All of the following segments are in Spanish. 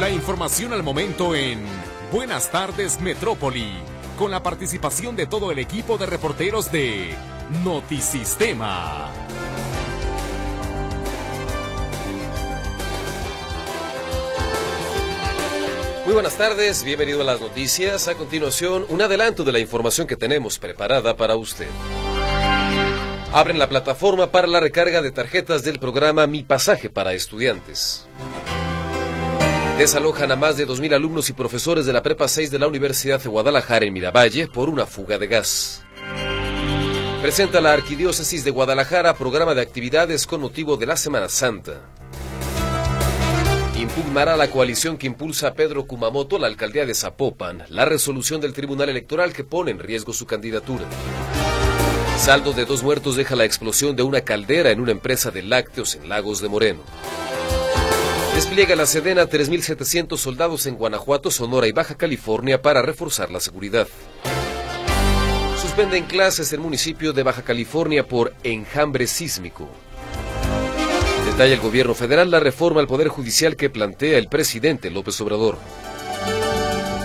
La información al momento en Buenas tardes Metrópoli, con la participación de todo el equipo de reporteros de Notisistema. Muy buenas tardes, bienvenido a las noticias. A continuación, un adelanto de la información que tenemos preparada para usted. Abren la plataforma para la recarga de tarjetas del programa Mi Pasaje para Estudiantes. Desalojan a más de 2.000 alumnos y profesores de la Prepa 6 de la Universidad de Guadalajara en Miravalle por una fuga de gas. Presenta la Arquidiócesis de Guadalajara programa de actividades con motivo de la Semana Santa impugnará la coalición que impulsa a Pedro Kumamoto la alcaldía de Zapopan la resolución del Tribunal Electoral que pone en riesgo su candidatura. Saldo de dos muertos deja la explosión de una caldera en una empresa de lácteos en Lagos de Moreno. Despliega la Sedena 3.700 soldados en Guanajuato, Sonora y Baja California para reforzar la seguridad. Suspenden clases en municipio de Baja California por enjambre sísmico. Detalla el gobierno federal la reforma al Poder Judicial que plantea el presidente López Obrador.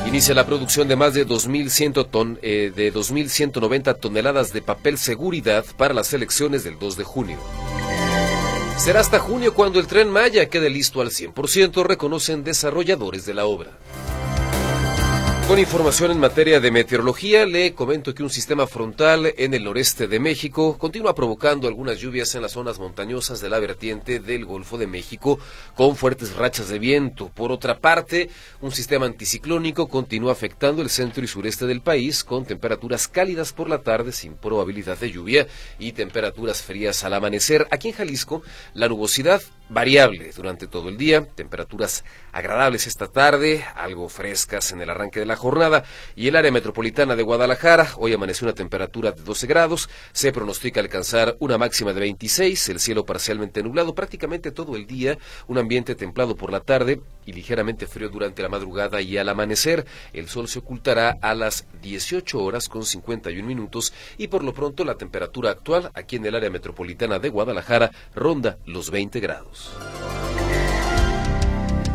Inicia la producción de más de 2.100 ton, eh, de 2.190 toneladas de papel seguridad para las elecciones del 2 de junio. Será hasta junio cuando el tren Maya quede listo al 100%, reconocen desarrolladores de la obra. Con información en materia de meteorología, le comento que un sistema frontal en el noreste de México continúa provocando algunas lluvias en las zonas montañosas de la vertiente del Golfo de México con fuertes rachas de viento. Por otra parte, un sistema anticiclónico continúa afectando el centro y sureste del país con temperaturas cálidas por la tarde sin probabilidad de lluvia y temperaturas frías al amanecer. Aquí en Jalisco, la nubosidad variable durante todo el día, temperaturas agradables esta tarde, algo frescas en el arranque de la jornada y el área metropolitana de Guadalajara, hoy amaneció una temperatura de 12 grados, se pronostica alcanzar una máxima de 26, el cielo parcialmente nublado prácticamente todo el día, un ambiente templado por la tarde y ligeramente frío durante la madrugada y al amanecer, el sol se ocultará a las 18 horas con 51 minutos y por lo pronto la temperatura actual aquí en el área metropolitana de Guadalajara ronda los 20 grados. News.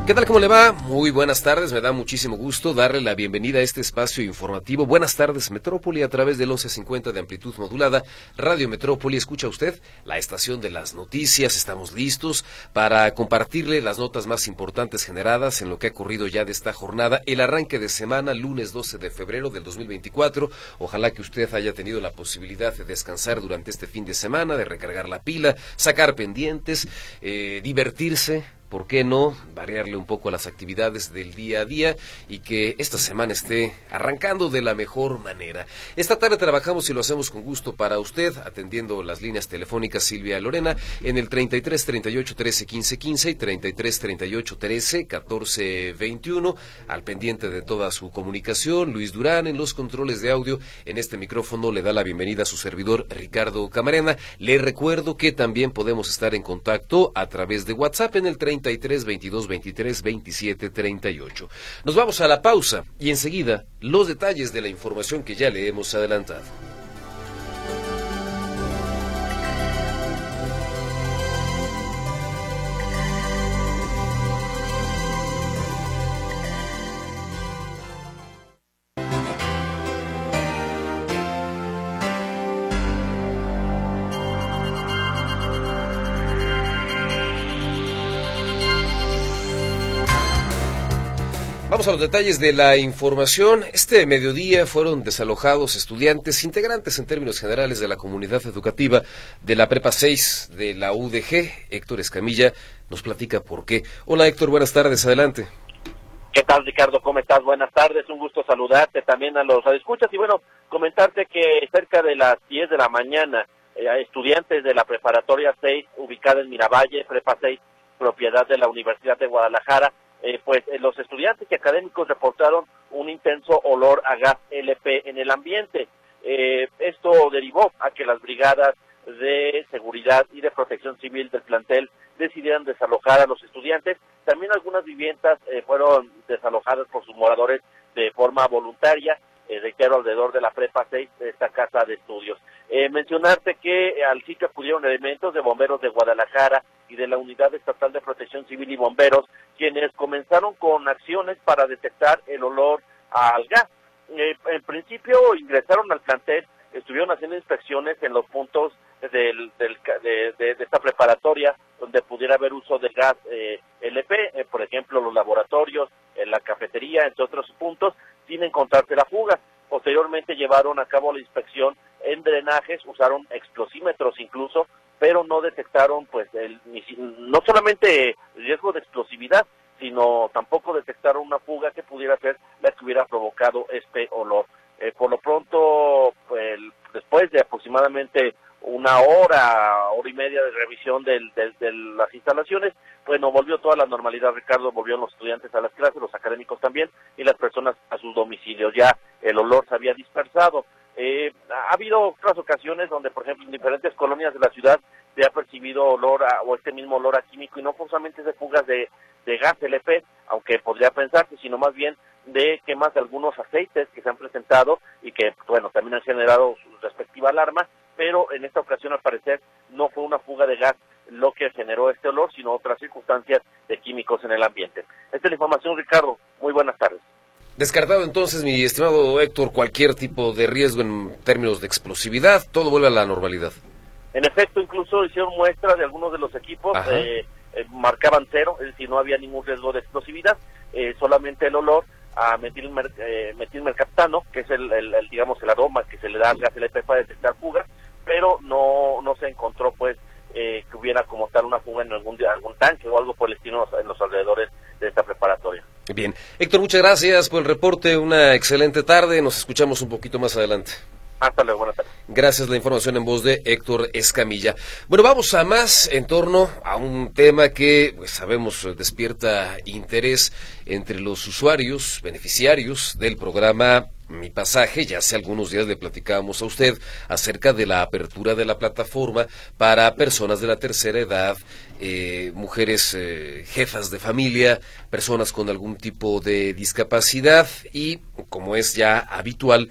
¿Qué tal? ¿Cómo le va? Muy buenas tardes. Me da muchísimo gusto darle la bienvenida a este espacio informativo. Buenas tardes, Metrópoli, a través del 1150 de amplitud modulada. Radio Metrópoli, escucha usted la estación de las noticias. Estamos listos para compartirle las notas más importantes generadas en lo que ha ocurrido ya de esta jornada. El arranque de semana, lunes 12 de febrero del 2024. Ojalá que usted haya tenido la posibilidad de descansar durante este fin de semana, de recargar la pila, sacar pendientes, eh, divertirse ¿por qué no variarle un poco las actividades del día a día y que esta semana esté arrancando de la mejor manera? Esta tarde trabajamos y lo hacemos con gusto para usted, atendiendo las líneas telefónicas Silvia Lorena en el 33 38 13 15 15 y 33 38 13 14 21, al pendiente de toda su comunicación. Luis Durán en los controles de audio. En este micrófono le da la bienvenida a su servidor Ricardo Camarena. Le recuerdo que también podemos estar en contacto a través de WhatsApp en el 30 33 22 23 27 38. Nos vamos a la pausa y enseguida los detalles de la información que ya le hemos adelantado. Vamos a los detalles de la información. Este mediodía fueron desalojados estudiantes, integrantes en términos generales de la comunidad educativa de la Prepa 6 de la UDG. Héctor Escamilla nos platica por qué. Hola Héctor, buenas tardes, adelante. ¿Qué tal Ricardo? ¿Cómo estás? Buenas tardes, un gusto saludarte también a los escuchas y bueno, comentarte que cerca de las 10 de la mañana, eh, estudiantes de la preparatoria 6, ubicada en Miravalle, Prepa 6, propiedad de la Universidad de Guadalajara, eh, pues eh, los estudiantes y académicos reportaron un intenso olor a gas LP en el ambiente. Eh, esto derivó a que las brigadas de seguridad y de protección civil del plantel decidieran desalojar a los estudiantes. También algunas viviendas fueron desalojadas por sus moradores de forma voluntaria, reitero, alrededor de la prepa 6 de esta casa de estudios. Eh, mencionarte que al sitio acudieron elementos de bomberos de Guadalajara y de la Unidad Estatal de Protección Civil y Bomberos, quienes comenzaron con acciones para detectar el olor al gas. Eh, en principio ingresaron al plantel, estuvieron haciendo inspecciones en los puntos del, de, esta preparatoria donde pudiera haber uso de gas eh, LP, eh, por ejemplo los laboratorios, en la cafetería, entre otros puntos, sin encontrarse la fuga. Posteriormente llevaron a cabo la inspección en drenajes, usaron explosímetros incluso, pero no detectaron pues el, no solamente riesgo de explosividad, sino tampoco detectaron una fuga que pudiera ser la que hubiera provocado este olor. Eh, por lo pronto, pues, después de aproximadamente una hora, hora y media de revisión de las instalaciones, bueno, volvió toda la normalidad, Ricardo, volvieron los estudiantes a las clases, los académicos también, y las personas a sus domicilios. Ya el olor se había dispersado. Eh, ha habido otras ocasiones donde, por ejemplo, en diferentes colonias de la ciudad se ha percibido olor o este mismo olor a químico, y no solamente de fugas de, de gas LP, aunque podría pensarse, sino más bien de quemas de algunos aceites que se han presentado y que, bueno, también han generado su respectiva alarma, pero en esta ocasión al parecer no fue una fuga de gas lo que generó este olor, sino otras circunstancias de químicos en el ambiente. Esta es la información, Ricardo. Muy buenas tardes. Descartado entonces, mi estimado Héctor, cualquier tipo de riesgo en términos de explosividad, todo vuelve a la normalidad. En efecto, incluso hicieron muestra de algunos de los equipos, eh, eh, marcaban cero, es decir, no había ningún riesgo de explosividad, eh, solamente el olor a metilmer, eh, metilmercaptano, que es el, digamos el aroma que se le da al gas LP para detectar fugas, pero no no se encontró pues eh, que hubiera como tal una fuga en algún algún tanque o algo por el estilo en los alrededores de esta preparatoria. Bien, Héctor, muchas gracias por el reporte, una excelente tarde, nos escuchamos un poquito más adelante. Hasta luego, buenas tardes. Gracias, la información en voz de Héctor Escamilla. Bueno, vamos a más en torno a un tema que pues, sabemos despierta interés entre los usuarios, beneficiarios del programa mi pasaje, ya hace algunos días le platicábamos a usted acerca de la apertura de la plataforma para personas de la tercera edad, eh, mujeres eh, jefas de familia, personas con algún tipo de discapacidad y, como es ya habitual,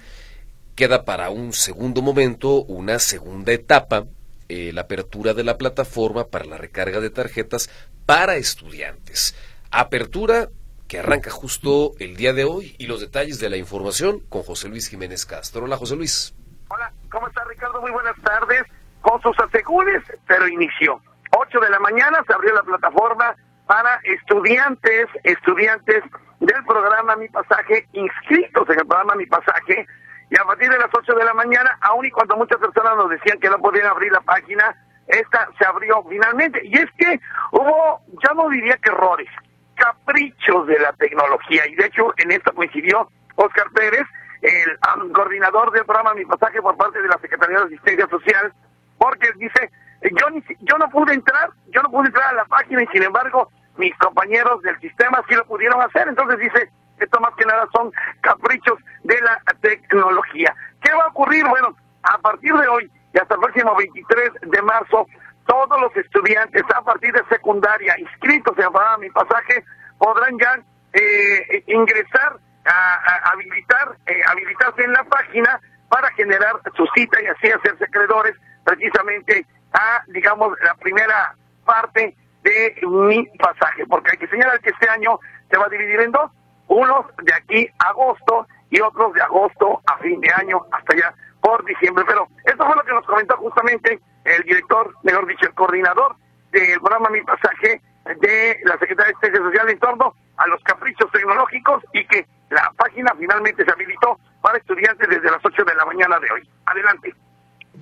queda para un segundo momento, una segunda etapa, eh, la apertura de la plataforma para la recarga de tarjetas para estudiantes. Apertura que arranca justo el día de hoy y los detalles de la información con José Luis Jiménez Castro. Hola, José Luis. Hola, ¿cómo está Ricardo? Muy buenas tardes. Con sus asegures, pero inició. 8 de la mañana se abrió la plataforma para estudiantes, estudiantes del programa Mi Pasaje, inscritos en el programa Mi Pasaje, y a partir de las 8 de la mañana, aun y cuando muchas personas nos decían que no podían abrir la página, esta se abrió finalmente. Y es que hubo, ya no diría que errores, caprichos de la tecnología. Y de hecho, en esto coincidió Oscar Pérez, el coordinador del programa Mi Pasaje por parte de la Secretaría de Asistencia Social, porque dice, yo, yo no pude entrar, yo no pude entrar a la página y sin embargo mis compañeros del sistema sí lo pudieron hacer. Entonces dice, esto más que nada son caprichos de la tecnología. ¿Qué va a ocurrir? Bueno, a partir de hoy y hasta el próximo 23 de marzo, todos los estudiantes a partir de secundaria inscritos en Mi Pasaje podrán ya eh, ingresar a, habilitar eh, habilitarse en la página para generar su cita y así hacerse acreedores precisamente a digamos la primera parte de mi pasaje porque hay que señalar que este año se va a dividir en dos unos de aquí a agosto y otros de agosto a fin de año hasta allá por diciembre. Pero esto fue lo que nos comentó justamente el director, mejor dicho, el coordinador del programa Mi Pasaje de la Secretaría de Asistencia Social en torno a los caprichos tecnológicos y que la página finalmente se habilitó para estudiantes desde las 8 de la mañana de hoy. Adelante.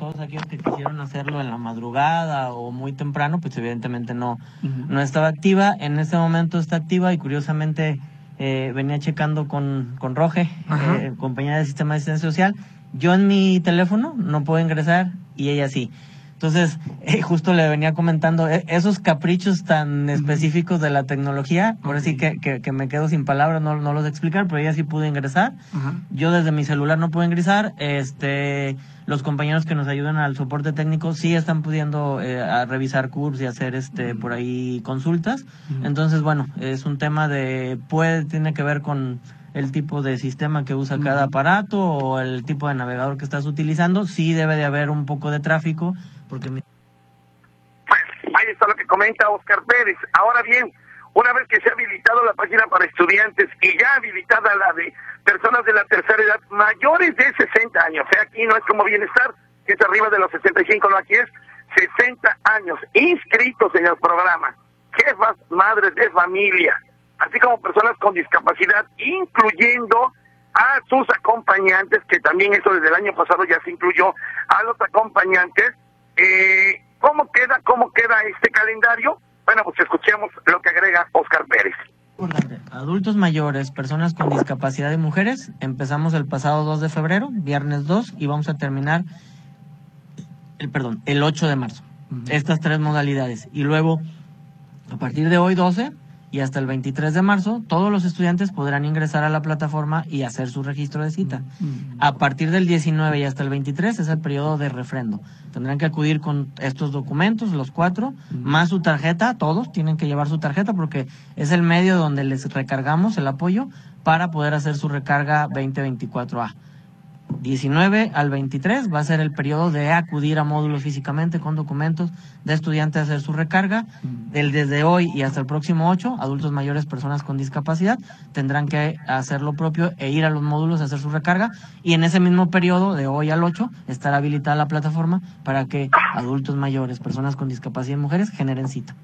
Todos aquellos que quisieron hacerlo en la madrugada o muy temprano, pues evidentemente no, no estaba activa. En este momento está activa y curiosamente eh, venía checando con, con Roge, eh, compañía del sistema de asistencia social. Yo en mi teléfono no puedo ingresar y ella sí. Entonces, eh, justo le venía comentando eh, esos caprichos tan específicos de la tecnología, ahora sí que, que, me quedo sin palabras, no, no los explicar, pero ella sí pudo ingresar. Yo desde mi celular no pude ingresar. Este, los compañeros que nos ayudan al soporte técnico sí están pudiendo eh, a revisar cursos y hacer este por ahí consultas. Entonces, bueno, es un tema de puede tiene que ver con el tipo de sistema que usa cada aparato o el tipo de navegador que estás utilizando. Sí debe de haber un poco de tráfico porque... Ahí está lo que comenta Oscar Pérez. Ahora bien, una vez que se ha habilitado la página para estudiantes y ya habilitada la de personas de la tercera edad mayores de 60 años, o sea, aquí no es como bienestar, que es arriba de los 65, no, aquí es 60 años inscritos en el programa, jefas, madres de familia, así como personas con discapacidad, incluyendo a sus acompañantes, que también eso desde el año pasado ya se incluyó a los acompañantes. Eh, ¿Cómo queda, cómo queda este calendario? Bueno, pues escuchemos lo que agrega Oscar Pérez. Adultos mayores, personas con discapacidad y mujeres, empezamos el pasado 2 de febrero, viernes 2, y vamos a terminar, el, perdón, el 8 de marzo. Estas tres modalidades. Y luego, a partir de hoy 12, y hasta el 23 de marzo todos los estudiantes podrán ingresar a la plataforma y hacer su registro de cita. A partir del 19 y hasta el 23 es el periodo de refrendo. Tendrán que acudir con estos documentos, los cuatro, más su tarjeta, todos tienen que llevar su tarjeta porque es el medio donde les recargamos el apoyo para poder hacer su recarga 2024A. 19 al 23 va a ser el periodo de acudir a módulos físicamente con documentos de estudiante a hacer su recarga. El desde hoy y hasta el próximo 8, adultos mayores, personas con discapacidad, tendrán que hacer lo propio e ir a los módulos a hacer su recarga. Y en ese mismo periodo, de hoy al 8, estará habilitada la plataforma para que adultos mayores, personas con discapacidad y mujeres generen cita.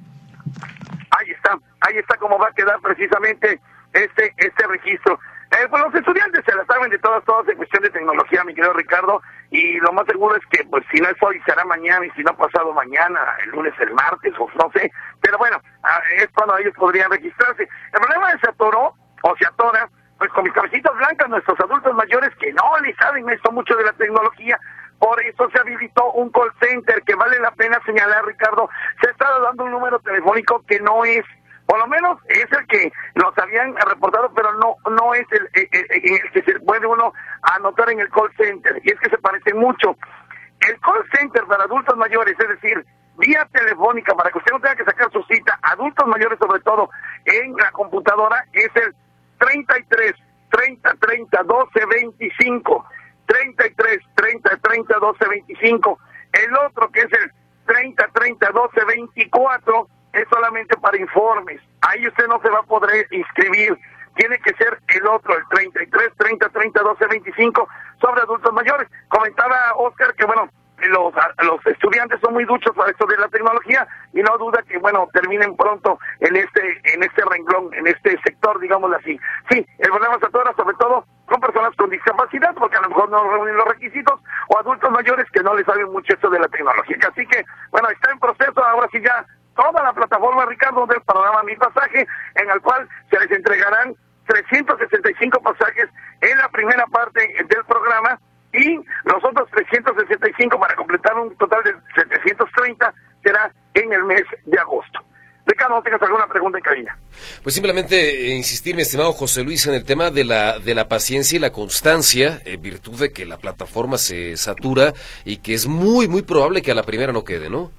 Ahí está, ahí está cómo va a quedar precisamente este, este registro. Eh, pues los estudiantes se la saben de todas, todas en cuestión de tecnología, mi querido Ricardo, y lo más seguro es que, pues, si no es hoy, será mañana, y si no pasado mañana, el lunes, el martes, o no sé, pero bueno, ah, es cuando ellos podrían registrarse. El problema es se atoró, o se atora, pues con mis cabecitas blancas, nuestros adultos mayores que no le saben esto mucho de la tecnología, por eso se habilitó un call center que vale la pena señalar, Ricardo, se está dando un número telefónico que no es por lo menos es el que nos habían reportado, pero no no es el, el, que se puede uno anotar en el call center. Y es que se parece mucho. El call center para adultos mayores, es decir, vía telefónica, para que usted no tenga que sacar su cita, adultos mayores sobre todo, en la computadora, es el 33 30 30 12 25. 33 30 30 12 25. El otro que es el 30 30 12 24 es solamente para informes. Ahí usted no se va a poder inscribir. Tiene que ser el otro, el 33, 30, 30, 12, 25, sobre adultos mayores. Comentaba Oscar que, bueno, los, los estudiantes son muy duchos para esto de la tecnología y no duda que, bueno, terminen pronto en este en este renglón, en este sector, digámoslo así. Sí, el problema se atora sobre todo con personas con discapacidad, porque a lo mejor no reúnen los requisitos, o adultos mayores que no les saben mucho esto de la tecnología. Así que, bueno, está en proceso, ahora sí ya toda la plataforma, Ricardo, del programa Mi Pasaje, en el cual se les entregarán 365 pasajes en la primera parte del programa y los otros 365 para completar un total de 730 será en el mes de agosto. Ricardo, ¿tengas alguna pregunta en cabina? Pues simplemente eh, insistir, mi estimado José Luis, en el tema de la, de la paciencia y la constancia, en virtud de que la plataforma se satura y que es muy, muy probable que a la primera no quede, ¿no?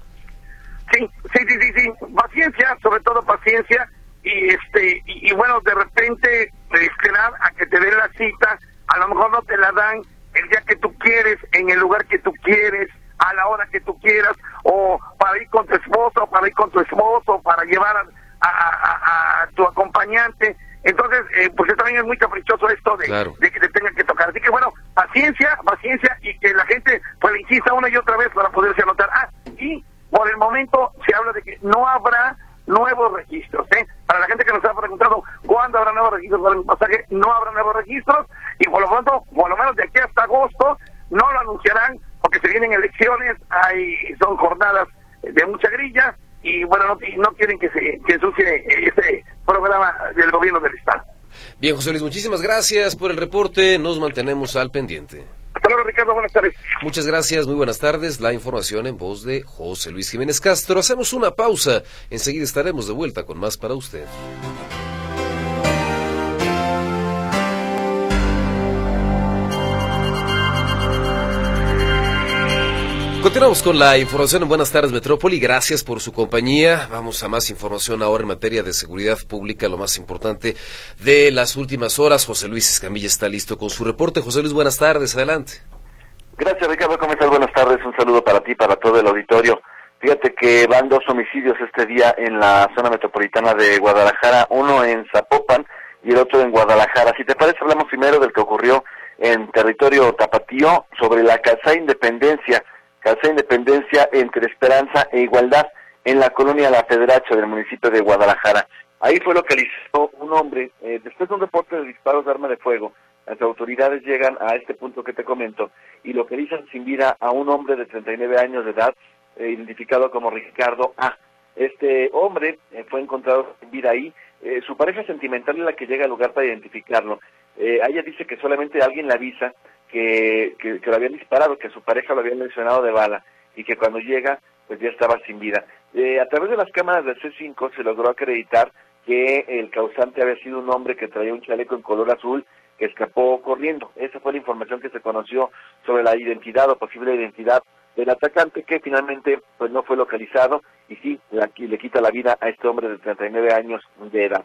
Paciencia, sobre todo paciencia. Y este y, bueno, de repente esperar a que te den la cita, a lo mejor no te la dan el día que tú quieres, en el lugar que tú quieres, a la hora que tú quieras, o para ir con tu esposo, para ir con tu esposo, para llevar a, tu acompañante. Entonces, eh, pues también es muy caprichoso esto de, de, que te tengan que tocar. Así que bueno, paciencia, paciencia y que la gente pues insista una y otra vez para poderse anotar. Ah, y por el momento se habla de que no habrá nuevos registros. ¿eh? Para la gente que nos ha preguntado cuándo habrá nuevos registros para el pasaje, no habrá nuevos registros y por lo pronto, por lo menos de aquí hasta agosto, no lo anunciarán porque se vienen elecciones, hay son jornadas de mucha grilla y bueno, no, no quieren que se que ensucie ese programa del gobierno del Estado. Bien, José Luis, muchísimas gracias por el reporte. Nos mantenemos al pendiente. Ricardo. Buenas tardes. Muchas gracias. Muy buenas tardes. La información en voz de José Luis Jiménez Castro. Hacemos una pausa. Enseguida estaremos de vuelta con más para usted. Continuamos con la información en Buenas tardes Metrópoli. Gracias por su compañía. Vamos a más información ahora en materia de seguridad pública, lo más importante de las últimas horas. José Luis Escamilla está listo con su reporte. José Luis, buenas tardes. Adelante. Gracias, Ricardo. ¿Cómo estás? Buenas tardes. Un saludo para ti, para todo el auditorio. Fíjate que van dos homicidios este día en la zona metropolitana de Guadalajara, uno en Zapopan y el otro en Guadalajara. Si te parece, hablamos primero del que ocurrió en territorio tapatío sobre la Casa Independencia Casa Independencia entre Esperanza e Igualdad en la colonia La Federacha del municipio de Guadalajara. Ahí fue localizado un hombre, eh, después de un reporte de disparos de arma de fuego, las autoridades llegan a este punto que te comento y localizan sin vida a un hombre de 39 años de edad, eh, identificado como Ricardo A. Este hombre eh, fue encontrado sin vida ahí. su pareja sentimental es la que llega al lugar para identificarlo. ella dice que solamente alguien la avisa que, que, lo habían disparado, que su pareja lo había lesionado de bala y que cuando llega pues ya estaba sin vida. Eh, a través de las cámaras del C5 se logró acreditar que el causante había sido un hombre que traía un chaleco en color azul que escapó corriendo. Esa fue la información que se conoció sobre la identidad o posible identidad del atacante que finalmente pues no fue localizado y sí, le quita la vida a este hombre de 39 años de edad.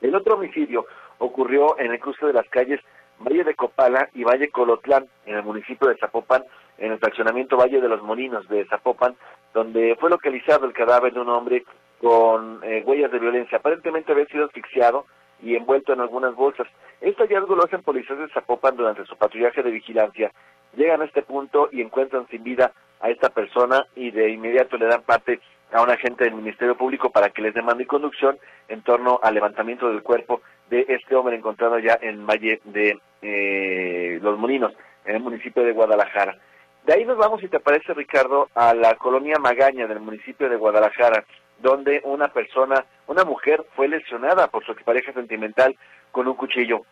El otro homicidio ocurrió en el cruce de las calles Valle de Copala y Valle Colotlán, en el municipio de Zapopan, en el fraccionamiento Valle de los Molinos de Zapopan, donde fue localizado el cadáver de un hombre con eh, huellas de violencia. Aparentemente había sido asfixiado y envuelto en algunas bolsas. Este hallazgo lo hacen policías de Zapopan durante su patrullaje de vigilancia. Llegan a este punto y encuentran sin vida a esta persona y de inmediato le dan parte a un agente del Ministerio Público para que les demande conducción en torno al levantamiento del cuerpo de este hombre encontrado ya en Valle de eh, Los Molinos, en el municipio de Guadalajara. De ahí nos vamos, si te parece, Ricardo, a la colonia Magaña del municipio de Guadalajara, donde una persona, una mujer, fue lesionada por su pareja sentimental con un cuchillo.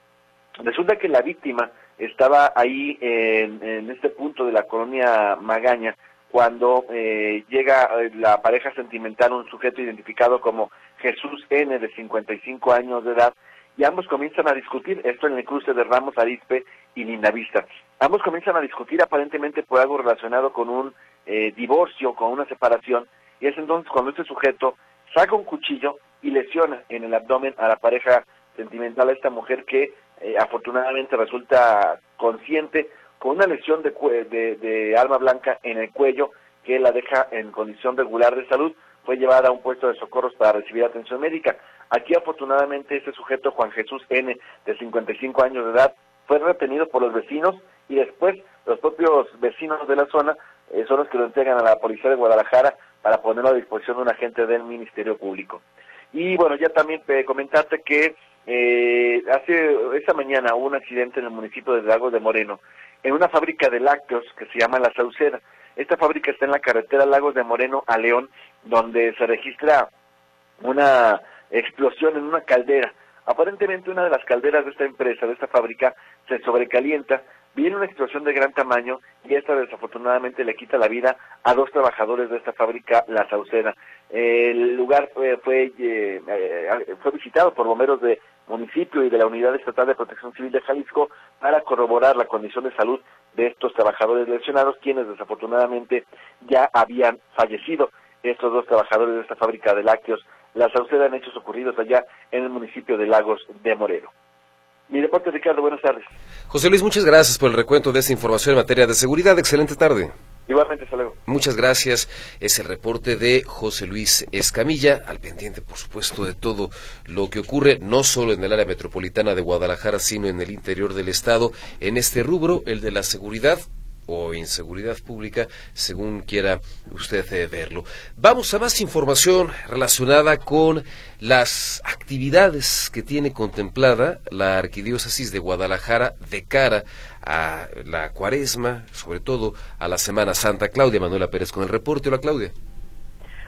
Resulta que la víctima estaba ahí en, en este punto de la colonia Magaña cuando eh, llega eh, la pareja sentimental, un sujeto identificado como Jesús N, de 55 años de edad, y ambos comienzan a discutir, esto en el cruce de Ramos Arispe y Lindavista. Ambos comienzan a discutir aparentemente por algo relacionado con un eh, divorcio, con una separación, y es entonces cuando este sujeto saca un cuchillo y lesiona en el abdomen a la pareja sentimental, a esta mujer que eh, afortunadamente resulta consciente con una lesión de, de, de arma blanca en el cuello que la deja en condición regular de salud, fue llevada a un puesto de socorros para recibir atención médica. Aquí afortunadamente ese sujeto, Juan Jesús N., de 55 años de edad, fue retenido por los vecinos y después los propios vecinos de la zona eh, son los que lo entregan a la policía de Guadalajara para ponerlo a disposición de un agente del Ministerio Público. Y bueno, ya también comentarte que eh, hace esta mañana hubo un accidente en el municipio de Lagos de Moreno, en una fábrica de lácteos que se llama La Sauceda. Esta fábrica está en la carretera Lagos de Moreno a León, donde se registra una explosión en una caldera. Aparentemente una de las calderas de esta empresa, de esta fábrica, se sobrecalienta, viene una explosión de gran tamaño y esta desafortunadamente le quita la vida a dos trabajadores de esta fábrica, La Sauceda. El lugar fue, fue, eh, eh, fue visitado por bomberos de municipio y de la Unidad Estatal de Protección Civil de Jalisco para corroborar la condición de salud de estos trabajadores lesionados, quienes desafortunadamente ya habían fallecido. Estos dos trabajadores de esta fábrica de lácteos la Sauceda en hechos ocurridos allá en el municipio de Lagos de Moreno. Mi deporte, Ricardo, buenas tardes. José Luis, muchas gracias por el recuento de esta información en materia de seguridad. Excelente tarde. Igualmente, hasta luego. Muchas gracias. Es el reporte de José Luis Escamilla, al pendiente, por supuesto, de todo lo que ocurre, no solo en el área metropolitana de Guadalajara, sino en el interior del Estado, en este rubro, el de la seguridad o inseguridad pública, según quiera usted eh, verlo. Vamos a más información relacionada con las actividades que tiene contemplada la Arquidiócesis de Guadalajara de cara a la cuaresma, sobre todo a la Semana Santa. Claudia Manuela Pérez con el reporte. Hola Claudia.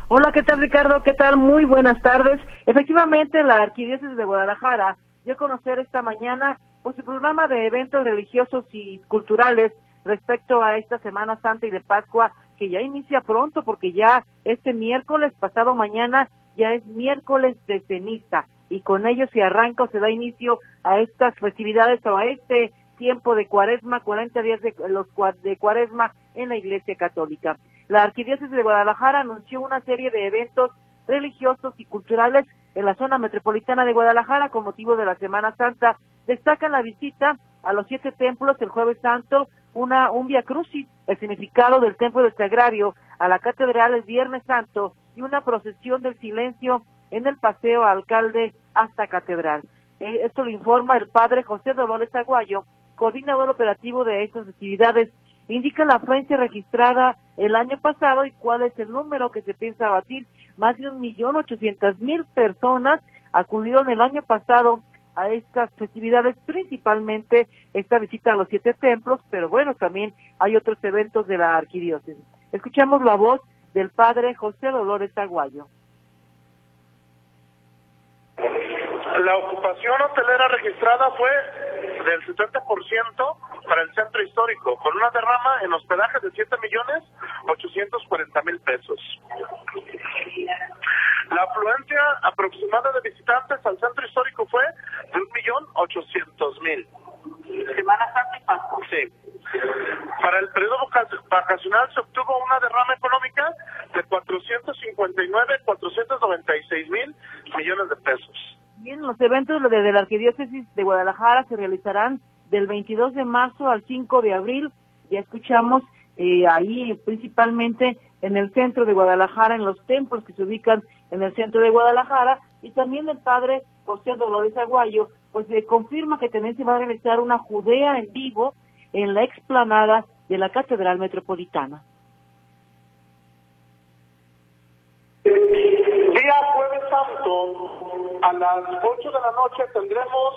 Hola, ¿qué tal Ricardo? ¿Qué tal? Muy buenas tardes. Efectivamente, la Arquidiócesis de Guadalajara dio a conocer esta mañana pues, su programa de eventos religiosos y culturales respecto a esta Semana Santa y de Pascua que ya inicia pronto porque ya este miércoles, pasado mañana, ya es miércoles de ceniza y con ello se arranca o se da inicio a estas festividades o a este tiempo de cuaresma, 40 días de, los, de cuaresma en la Iglesia Católica. La Arquidiócesis de Guadalajara anunció una serie de eventos religiosos y culturales en la zona metropolitana de Guadalajara con motivo de la Semana Santa. Destacan la visita a los siete templos el jueves santo, una, un via crucis, el significado del templo del Sagrario, a la catedral el viernes santo y una procesión del silencio en el paseo alcalde hasta catedral. Eh, esto lo informa el padre José Dolores Aguayo, coordinador operativo de estas actividades. Indica la afluencia registrada el año pasado y cuál es el número que se piensa batir. Más de un millón ochocientas mil personas acudieron el año pasado a estas festividades, principalmente esta visita a los siete templos, pero bueno, también hay otros eventos de la arquidiócesis. Escuchamos la voz del padre José Dolores Aguayo. La ocupación hotelera registrada fue del 70% para el centro histórico, con una derrama en hospedaje de 7 millones 840 mil pesos. La afluencia aproximada de visitantes al centro histórico fue de 1.800.000. Semana Santa Sí. Para el periodo vacacional se obtuvo una derrama económica de 459, 496 mil millones de pesos. Bien, los eventos de la Arquidiócesis de Guadalajara se realizarán del 22 de marzo al 5 de abril. Ya escuchamos eh, ahí principalmente en el centro de Guadalajara, en los templos que se ubican en el centro de Guadalajara, y también el padre José Dolores Aguayo, pues se confirma que también se va a realizar una Judea en vivo en la explanada de la Catedral Metropolitana. Santo, a las 8 de la noche tendremos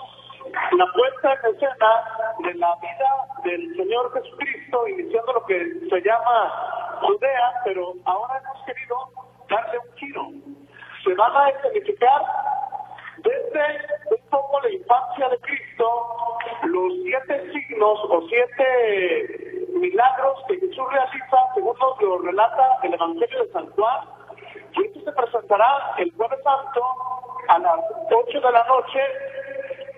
la puesta en escena de la vida del Señor Jesucristo, iniciando lo que se llama Judea, pero ahora hemos querido darle un giro. Se van a escenificar desde un poco la infancia de Cristo, los siete signos o siete milagros que Jesús realiza, según nos lo relata el Evangelio de San Juan, esto se presentará el jueves santo a las 8 de la noche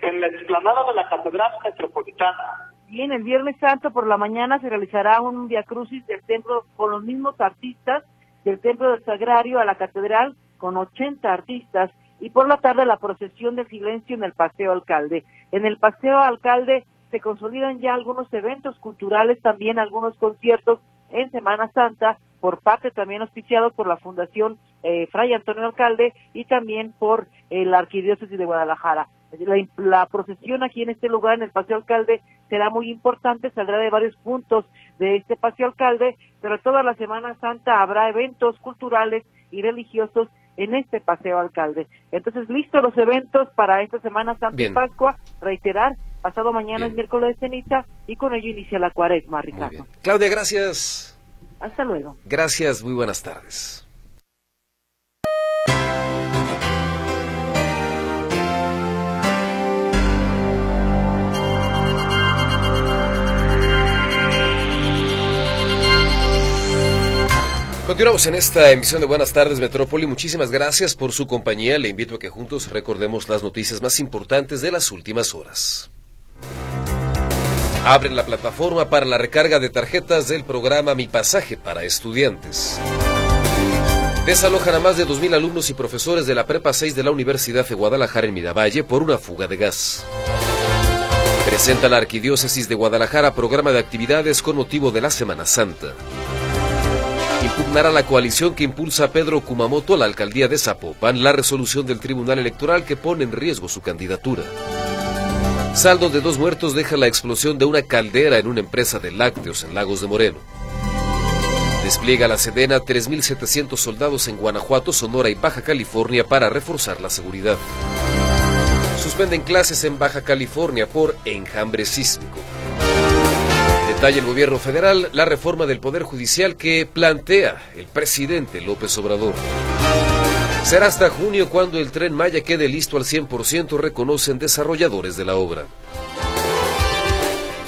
en la explanada de la Catedral Metropolitana. Bien, el Viernes Santo por la mañana se realizará un Via Crucis del templo con los mismos artistas del Templo del Sagrario a la Catedral con 80 artistas y por la tarde la procesión del silencio en el Paseo Alcalde. En el Paseo Alcalde se consolidan ya algunos eventos culturales, también algunos conciertos en Semana Santa, por parte también auspiciados por la Fundación eh, Fray Antonio Alcalde y también por eh, la Arquidiócesis de Guadalajara. La, la, procesión aquí en este lugar, en el Paseo Alcalde, será muy importante, saldrá de varios puntos de este Paseo Alcalde, pero toda la Semana Santa habrá eventos culturales y religiosos en este Paseo Alcalde. Entonces, listos los eventos para esta Semana Santa y Pascua, reiterar, pasado mañana es miércoles de ceniza y con ello inicia la cuaresma, Ricardo. Claudia, gracias. Hasta luego. Gracias, muy buenas tardes. Continuamos en esta emisión de Buenas tardes Metrópoli. Muchísimas gracias por su compañía. Le invito a que juntos recordemos las noticias más importantes de las últimas horas. Abren la plataforma para la recarga de tarjetas del programa Mi Pasaje para estudiantes. Desalojan a más de 2.000 alumnos y profesores de la Prepa 6 de la Universidad de Guadalajara en Miravalle por una fuga de gas. Presenta la Arquidiócesis de Guadalajara programa de actividades con motivo de la Semana Santa impugnará la coalición que impulsa a Pedro Kumamoto a la alcaldía de Zapopan la resolución del Tribunal Electoral que pone en riesgo su candidatura. Saldo de dos muertos deja la explosión de una caldera en una empresa de lácteos en Lagos de Moreno. Despliega la Sedena 3.700 soldados en Guanajuato, Sonora y Baja California para reforzar la seguridad. Suspenden clases en Baja California por enjambre sísmico. Detalla el gobierno federal la reforma del Poder Judicial que plantea el presidente López Obrador. Será hasta junio cuando el tren Maya quede listo al 100%, reconocen desarrolladores de la obra.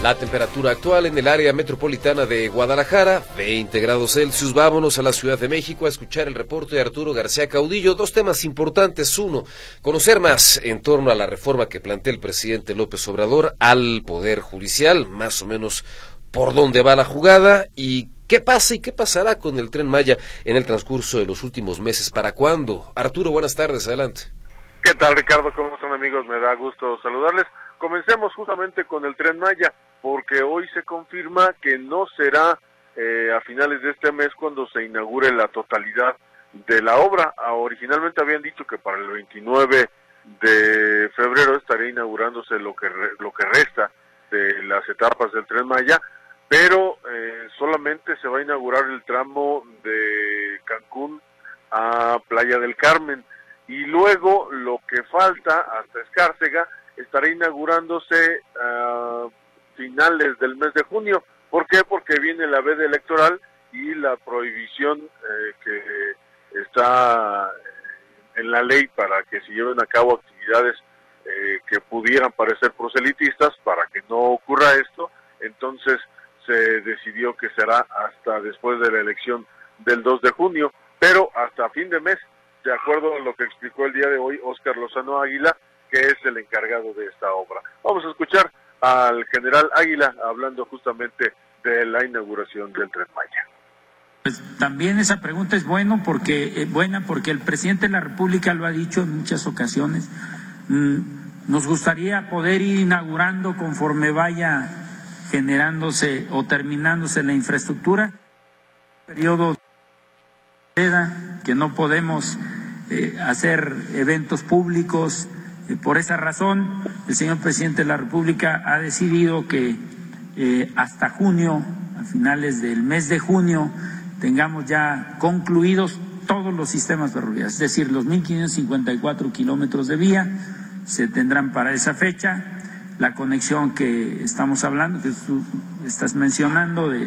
La temperatura actual en el área metropolitana de Guadalajara, 20 grados Celsius. Vámonos a la Ciudad de México a escuchar el reporte de Arturo García Caudillo. Dos temas importantes. Uno, conocer más en torno a la reforma que plantea el presidente López Obrador al Poder Judicial, más o menos por dónde va la jugada y ¿Qué pasa y qué pasará con el tren Maya en el transcurso de los últimos meses? ¿Para cuándo? Arturo, buenas tardes, adelante. ¿Qué tal, Ricardo? ¿Cómo están, amigos? Me da gusto saludarles. Comencemos justamente con el tren Maya, porque hoy se confirma que no será eh, a finales de este mes cuando se inaugure la totalidad de la obra. Ah, originalmente habían dicho que para el 29 de febrero estaría inaugurándose lo que lo que resta de las etapas del tren Maya, pero eh, solamente se va a inaugurar el tramo de Cancún a Playa del Carmen y luego lo que falta hasta Escárcega estará inaugurándose a finales del mes de junio. ¿Por qué? Porque viene la veda electoral y la prohibición eh, que está en la ley para que se lleven a cabo actividades eh, que pudieran parecer proselitistas para que no ocurra esto. Entonces se decidió que será hasta después de la elección del 2 de junio, pero hasta fin de mes, de acuerdo a lo que explicó el día de hoy Óscar Lozano Águila, que es el encargado de esta obra. Vamos a escuchar al general Águila hablando justamente de la inauguración del Tren Maya. Pues también esa pregunta es bueno porque, eh, buena porque el presidente de la República lo ha dicho en muchas ocasiones. Mm, nos gustaría poder ir inaugurando conforme vaya generándose o terminándose la infraestructura. Periodo que no podemos eh, hacer eventos públicos. Eh, por esa razón, el señor presidente de la República ha decidido que eh, hasta junio, a finales del mes de junio, tengamos ya concluidos todos los sistemas ferroviarios, es decir, los 1.554 kilómetros de vía se tendrán para esa fecha la conexión que estamos hablando, que tú estás mencionando de,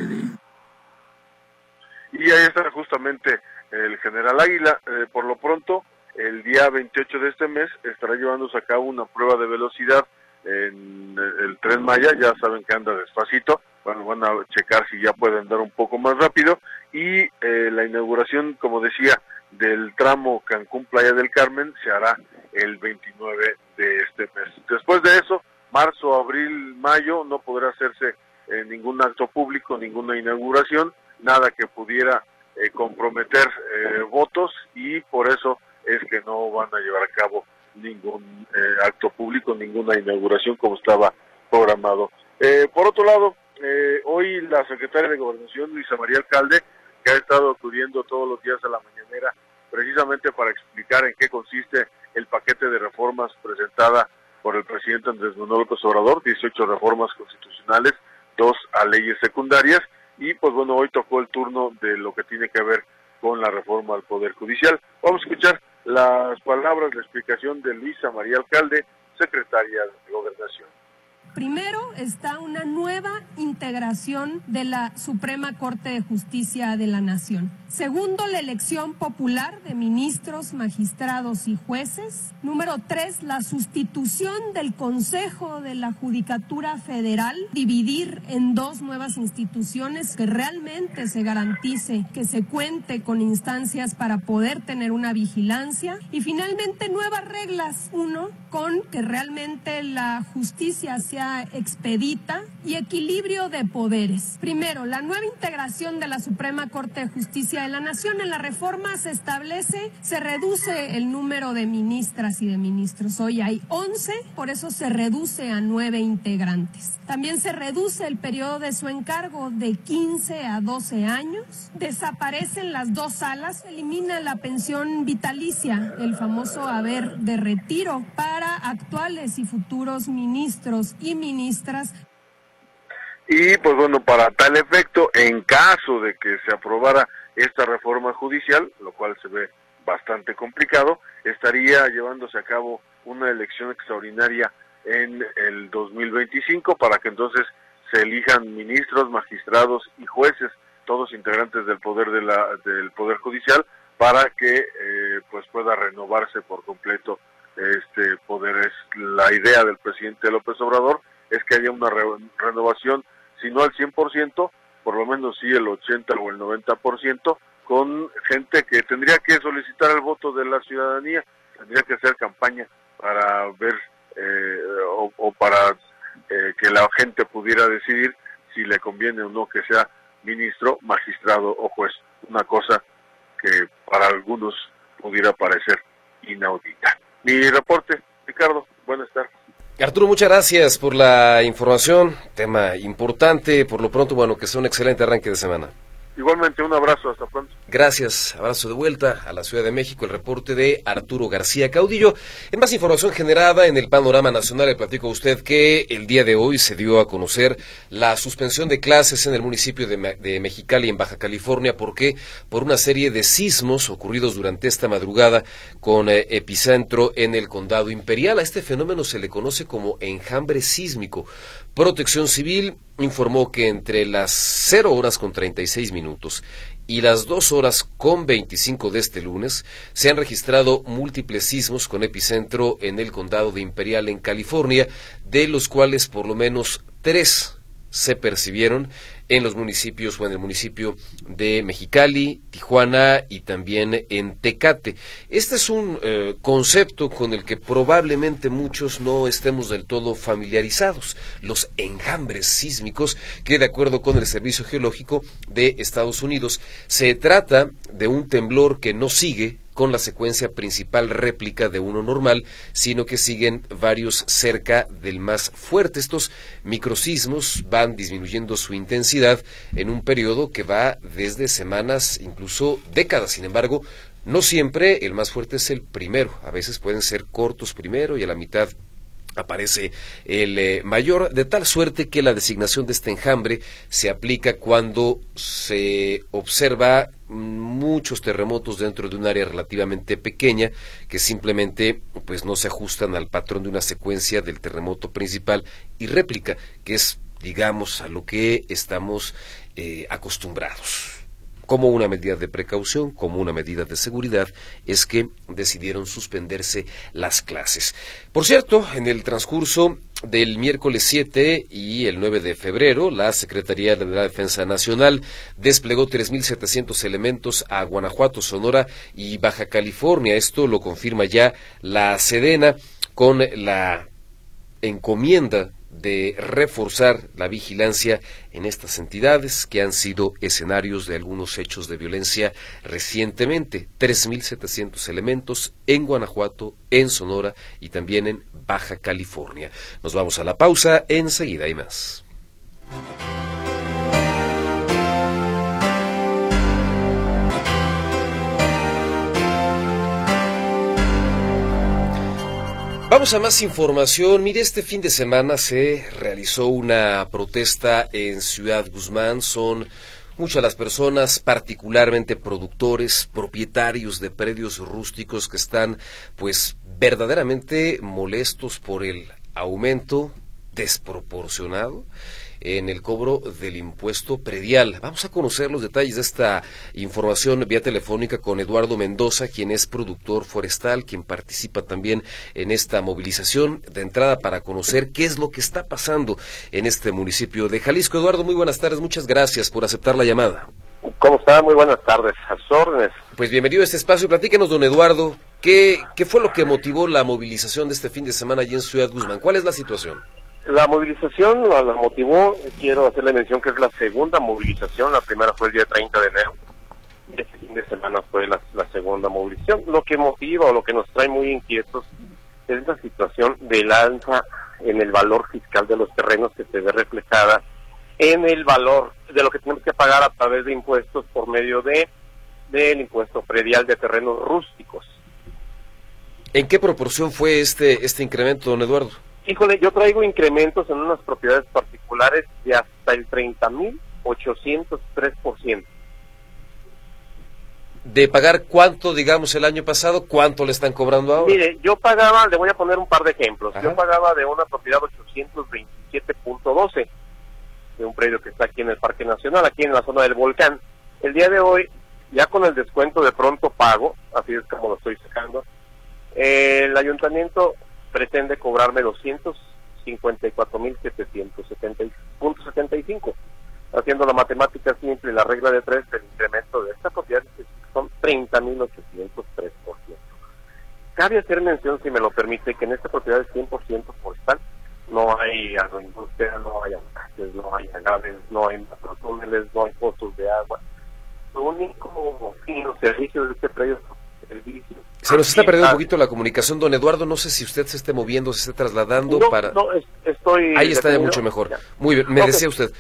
Y ahí está justamente el general Águila. Eh, por lo pronto, el día 28 de este mes estará llevándose a cabo una prueba de velocidad en el tren Maya. Ya saben que anda despacito. Bueno, van a checar si ya pueden andar un poco más rápido. Y eh, la inauguración, como decía, del tramo Cancún-Playa del Carmen se hará el 29 de este mes. Después de eso, marzo, abril, mayo no podrá hacerse eh, ningún acto público, ninguna inauguración, nada que pudiera eh, comprometer eh, votos y por eso es que no van a llevar a cabo ningún acto público, ninguna inauguración como estaba programado. por otro lado, hoy la secretaria de Gobernación, Luisa María Alcalde, que ha estado acudiendo todos los días a la mañanera precisamente para explicar en qué consiste el paquete de reformas presentada por el presidente Andrés Manuel López Obrador, 18 reformas constitucionales, dos a leyes secundarias y pues bueno, hoy tocó el turno de lo que tiene que ver con la reforma al Poder Judicial. Vamos a escuchar las palabras, la explicación de Luisa María Alcalde, secretaria de Gobernación. Primero está una nueva integración de la Suprema Corte de Justicia de la Nación. Segundo, la elección popular de ministros, magistrados y jueces. Número tres, la sustitución del Consejo de la Judicatura Federal, dividir en dos nuevas instituciones que realmente se garantice que se cuente con instancias para poder tener una vigilancia. Y finalmente, nuevas reglas. Uno, con que realmente la justicia sea expedita y equilibrio de poderes. Primero, la nueva integración de la Suprema Corte de Justicia de la Nación. En la reforma se establece, se reduce el número de ministras y de ministros. Hoy hay 11, por eso se reduce a nueve integrantes. También se reduce el periodo de su encargo de 15 a 12 años. Desaparecen las dos salas, elimina la pensión vitalicia, el famoso haber de retiro para actuales y futuros ministros y ministras. Y pues bueno, para tal efecto, en caso de que se aprobara esta reforma judicial, lo cual se ve bastante complicado, estaría llevándose a cabo una elección extraordinaria en el 2025 para que entonces se elijan ministros, magistrados y jueces, todos integrantes del poder de la, del poder judicial, para que eh, pues pueda renovarse por completo este poder. Es la idea del presidente López Obrador es que haya una renovación, si no al 100%, por lo menos sí el 80 o el 90%, con gente que tendría que solicitar el voto de la ciudadanía, tendría que hacer campaña para ver eh, o, para eh, que la gente pudiera decidir si le conviene o no que sea ministro, magistrado o juez. Una cosa que para algunos pudiera parecer inaudita. Mi reporte, Ricardo, buenas tardes. Arturo, muchas gracias por la información, tema importante, por lo pronto, bueno, que sea un excelente arranque de semana. Igualmente, un abrazo, hasta pronto. Gracias, abrazo de vuelta a la Ciudad de México, el reporte de Arturo García Caudillo. En más información generada en el panorama nacional, le platico a usted que el día de hoy se dio a conocer la suspensión de clases en el municipio de, Mexicali, en Baja California, porque por una serie de sismos ocurridos durante esta madrugada con eh, epicentro en el condado imperial. A este fenómeno se le conoce como enjambre sísmico. Protección Civil informó que entre las 0 horas con 36 minutos y las 2 horas con 25 de este lunes se han registrado múltiples sismos con epicentro en el condado de Imperial en California, de los cuales por lo menos tres se percibieron en los municipios o en el municipio de Mexicali, Tijuana y también en Tecate. Este es un eh, concepto con el que probablemente muchos no estemos del todo familiarizados, los enjambres sísmicos, que de acuerdo con el Servicio Geológico de Estados Unidos, se trata de un temblor que no sigue con la secuencia principal réplica de uno normal, sino que siguen varios cerca del más fuerte. Estos microsismos van disminuyendo su intensidad en un periodo que va desde semanas, incluso décadas. Sin embargo, no siempre el más fuerte es el primero. A veces pueden ser cortos primero y a la mitad aparece el eh, mayor, de tal suerte que la designación de este enjambre se aplica cuando se observa muchos terremotos dentro de un área relativamente pequeña que simplemente pues no se ajustan al patrón de una secuencia del terremoto principal y réplica, que es digamos a lo que estamos eh, acostumbrados como una medida de precaución, como una medida de seguridad, es que decidieron suspenderse las clases. Por cierto, en el transcurso del miércoles 7 y el 9 de febrero, la Secretaría de la Defensa Nacional desplegó 3.700 elementos a Guanajuato, Sonora y Baja California. Esto lo confirma ya la Sedena con la encomienda de reforzar la vigilancia en estas entidades que han sido escenarios de algunos hechos de violencia recientemente. 3.700 elementos en Guanajuato, en Sonora y también en Baja California. Nos vamos a la pausa, enseguida hay más. Vamos a más información. Mire, este fin de semana se realizó una protesta en Ciudad Guzmán. Son muchas las personas, particularmente productores, propietarios de predios rústicos que están pues verdaderamente molestos por el aumento desproporcionado en el cobro del impuesto predial. Vamos a conocer los detalles de esta información vía telefónica con Eduardo Mendoza, quien es productor forestal, quien participa también en esta movilización de entrada para conocer qué es lo que está pasando en este municipio de Jalisco. Eduardo, muy buenas tardes, muchas gracias por aceptar la llamada. ¿Cómo está? Muy buenas tardes, a sus órdenes. Pues bienvenido a este espacio. Platíquenos, don Eduardo, ¿qué, ¿qué fue lo que motivó la movilización de este fin de semana allí en Ciudad Guzmán? ¿Cuál es la situación? La movilización la, motivó, quiero hacerle mención que es la segunda movilización, la primera fue el día 30 de enero, este fin de semana fue la, segunda movilización. Lo que motiva o lo que nos trae muy inquietos es la situación del alza en el valor fiscal de los terrenos que se ve reflejada en el valor de lo que tenemos que pagar a través de impuestos por medio de del impuesto predial de terrenos rústicos. ¿En qué proporción fue este este incremento, don Eduardo? Híjole, yo traigo incrementos en unas propiedades particulares de hasta el 30.803%. De pagar cuánto, digamos, el año pasado, ¿cuánto le están cobrando ahora? Mire, yo pagaba, le voy a poner un par de ejemplos. Yo pagaba de una propiedad 827.12, de un predio que está aquí en el Parque Nacional, aquí en la zona del volcán. El día de hoy, ya con el descuento de pronto pago, así es como lo estoy sacando, el ayuntamiento pretende cobrarme 254.770.75. Haciendo la matemática simple, y la regla de tres, el incremento de esta propiedad son 30.803%. Cabe hacer mención, si me lo permite, que en esta propiedad es 100% forestal. No hay agroindustria, no hay alcances, no hay agaves, no hay macrotúneles, no hay pozos de agua. Lo único fin o servicio de este predio son servicios se nos está perdiendo un poquito la comunicación, don Eduardo. No sé si usted se esté moviendo, se esté trasladando para. No, estoy. Ahí está mucho mejor. Muy bien, me decía usted.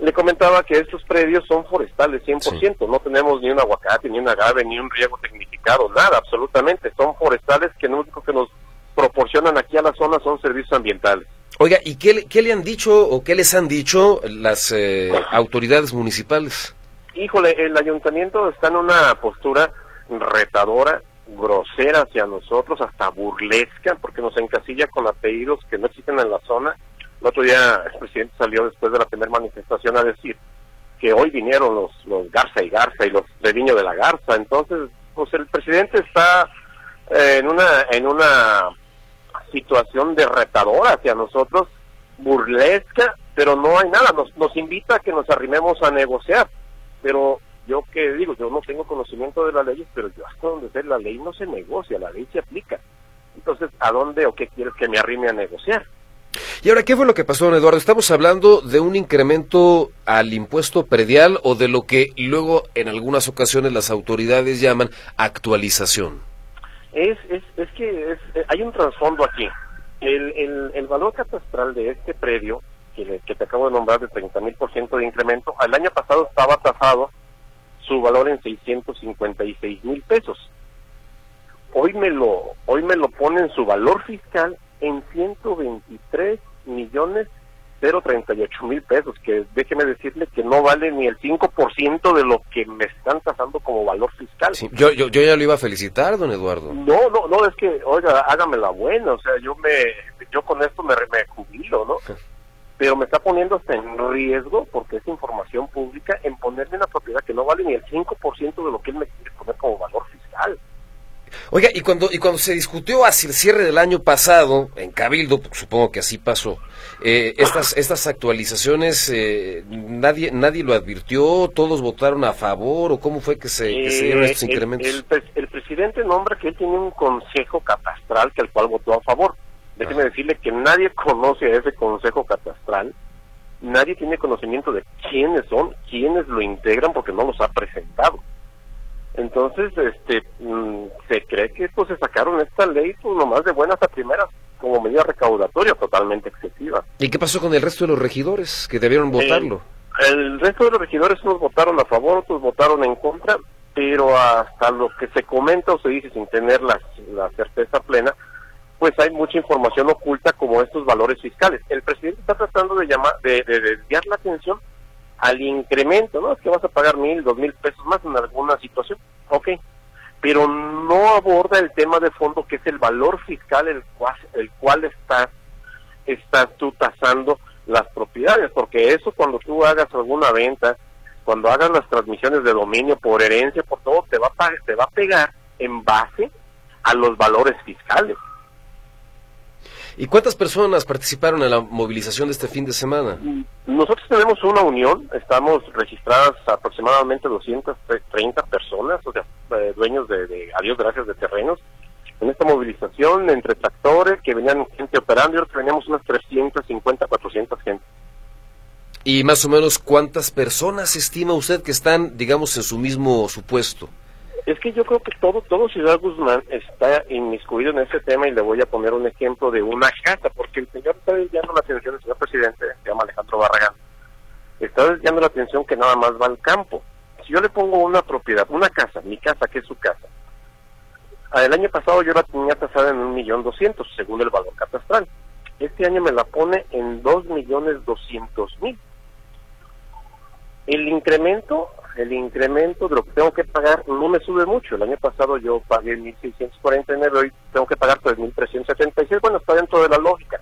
Le comentaba que estos predios son forestales 100%. No tenemos ni un aguacate, ni un agave, ni un riego tecnificado, nada, absolutamente. Son forestales que lo único que nos proporcionan aquí a la zona son servicios ambientales. Oiga, ¿y qué, qué le han dicho o qué les han dicho las eh, autoridades municipales? Híjole, el ayuntamiento está en una postura retadora, grosera hacia nosotros, hasta burlesca, porque nos encasilla con apellidos que no existen en la zona. El otro día el presidente salió después de la primera manifestación a decir que hoy vinieron los, Garza y Garza y los de Viño de la Garza. Entonces, pues el presidente está eh, en una en una situación de retadora hacia nosotros, burlesca, pero no hay nada. Nos, nos invita a que nos arrimemos a negociar, pero yo que digo, yo no tengo conocimiento de las leyes, pero yo hasta donde sé, la ley no se negocia, la ley se aplica. Entonces, ¿a dónde o qué quieres que me arrime a negociar? Y ahora, ¿qué fue lo que pasó, don Eduardo? ¿Estamos hablando de un incremento al impuesto predial o de lo que luego en algunas ocasiones las autoridades llaman actualización? Es, es, es que hay un trasfondo aquí. El, el, el, valor catastral de este predio, que, que te acabo de nombrar de 30 mil por ciento de incremento, al año pasado estaba tasado su valor en 656 mil pesos. Hoy me lo hoy me lo ponen su valor fiscal en 123 millones 038 mil pesos, que déjeme decirle que no vale ni el 5% de lo que me están tasando como valor fiscal. yo, yo, yo ya lo iba a felicitar, don Eduardo. No, no, no, es que, oiga, hágame la buena, o sea, yo me, yo con esto me, me jubilo, ¿no? pero me está poniendo hasta en riesgo, porque es información pública, en ponerme una propiedad que no vale ni el 5% de lo que él me quiere poner como valor fiscal. Oiga, y cuando, y cuando se discutió hacia el cierre del año pasado, en Cabildo, supongo que así pasó, eh, estas, estas actualizaciones, eh, nadie, nadie lo advirtió, todos votaron a favor, o cómo fue que se, dieron estos eh, incrementos? El, el, presidente nombra que él tiene un consejo catastral que al cual votó a favor. Déjeme decirle que nadie conoce a ese consejo catastral, nadie tiene conocimiento de quiénes son, quiénes lo integran porque no los ha presentado. Entonces, este, mm, se cree que esto se sacaron esta ley pues, nomás de buenas a primeras como medida recaudatoria totalmente excesiva. ¿Y qué pasó con el resto de los regidores que debieron votarlo? el resto de los regidores unos votaron a favor, otros votaron en contra, pero hasta lo que se comenta o se dice sin tener la, la certeza plena, pues hay mucha información oculta como estos valores fiscales. El presidente está tratando de llamar, de, desviar la atención al incremento, ¿no? Es que vas a pagar mil, dos mil pesos más en alguna situación, ok, pero no aborda el tema de fondo que es el valor fiscal el cual, el cual estás, estás tú tasando las propiedades, porque eso cuando tú hagas alguna venta, cuando hagas las transmisiones de dominio por herencia, por todo, te va a, te va a pegar en base a los valores fiscales. ¿Y cuántas personas participaron en la movilización de este fin de semana? Nosotros tenemos una unión, estamos registradas aproximadamente 230 personas, o sea, eh, dueños de, de, adiós gracias, de terrenos. En esta movilización, entre tractores, que venían gente operando, y otros teníamos unas 350, 400 gente. ¿Y más o menos cuántas personas estima usted que están, digamos, en su mismo supuesto? Es que yo creo que todo, todo Ciudad Guzmán está inmiscuido en ese tema y le voy a poner un ejemplo de una casa, porque el señor está desviando la atención, el señor presidente, se llama Alejandro Barragán, está desviando la atención que nada más va al campo. Si yo le pongo una propiedad, una casa, mi casa, que es su casa, el año pasado yo la tenía tasada en un millón doscientos, según el valor catastral. Este año me la pone en dos millones doscientos mil. El incremento el incremento de lo que tengo que pagar no me sube mucho. El año pasado yo pagué 1.649, hoy tengo que pagar 3.376. Bueno, está dentro de la lógica.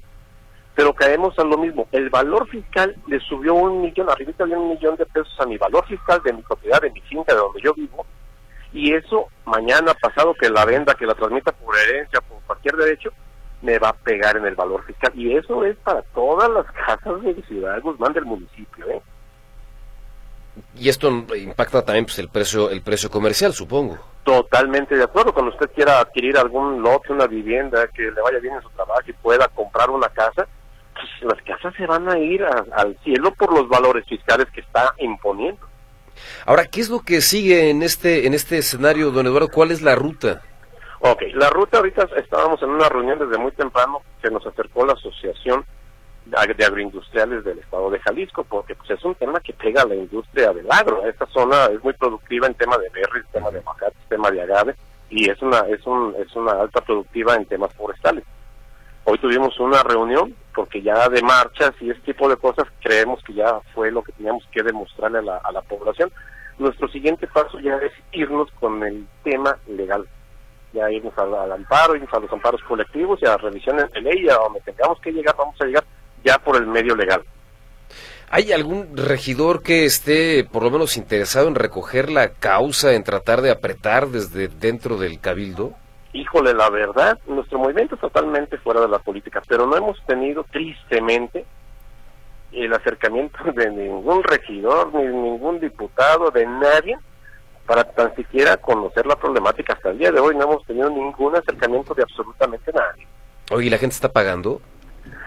Pero caemos a lo mismo. El valor fiscal le subió un millón, arriba había un millón de pesos a mi valor fiscal de mi propiedad, de mi finca, de donde yo vivo. Y eso, mañana, pasado, que la venda, que la transmita por herencia, por cualquier derecho, me va a pegar en el valor fiscal. Y eso es para todas las casas de Ciudad Guzmán del municipio, ¿eh? Y esto impacta también pues, el precio el precio comercial, supongo. Totalmente de acuerdo. Cuando usted quiera adquirir algún lote, una vivienda, que le vaya bien en su trabajo y pueda comprar una casa, pues las casas se van a ir al cielo por los valores fiscales que está imponiendo. Ahora, ¿qué es lo que sigue en este, en este escenario, don Eduardo? ¿Cuál es la ruta? Ok, la ruta ahorita estábamos en una reunión desde muy temprano que nos acercó la Asociación de Agroindustriales del Estado de Jalisco, porque pues, es un tema que pega a la industria del agro. Esta zona es muy productiva en tema de berries, tema de aguacate, tema de agave, y es una, es, un, es una alta productiva en temas forestales. Hoy tuvimos una reunión porque ya de marchas y este tipo de cosas creemos que ya fue lo que teníamos que demostrarle a la, a la población. Nuestro siguiente paso ya es irnos con el tema legal ya irnos al, amparo, irnos a los amparos colectivos y a revisiones de ley, a donde tengamos que llegar, vamos a llegar ya por el medio legal. ¿Hay algún regidor que esté por lo menos interesado en recoger la causa, en tratar de apretar desde dentro del cabildo? Híjole, la verdad, nuestro movimiento es totalmente fuera de la política, pero no hemos tenido tristemente el acercamiento de ningún regidor, ni ningún diputado, de nadie, para tan siquiera conocer la problemática. Hasta el día de hoy no hemos tenido ningún acercamiento de absolutamente nadie. Oye, ¿y la gente está pagando?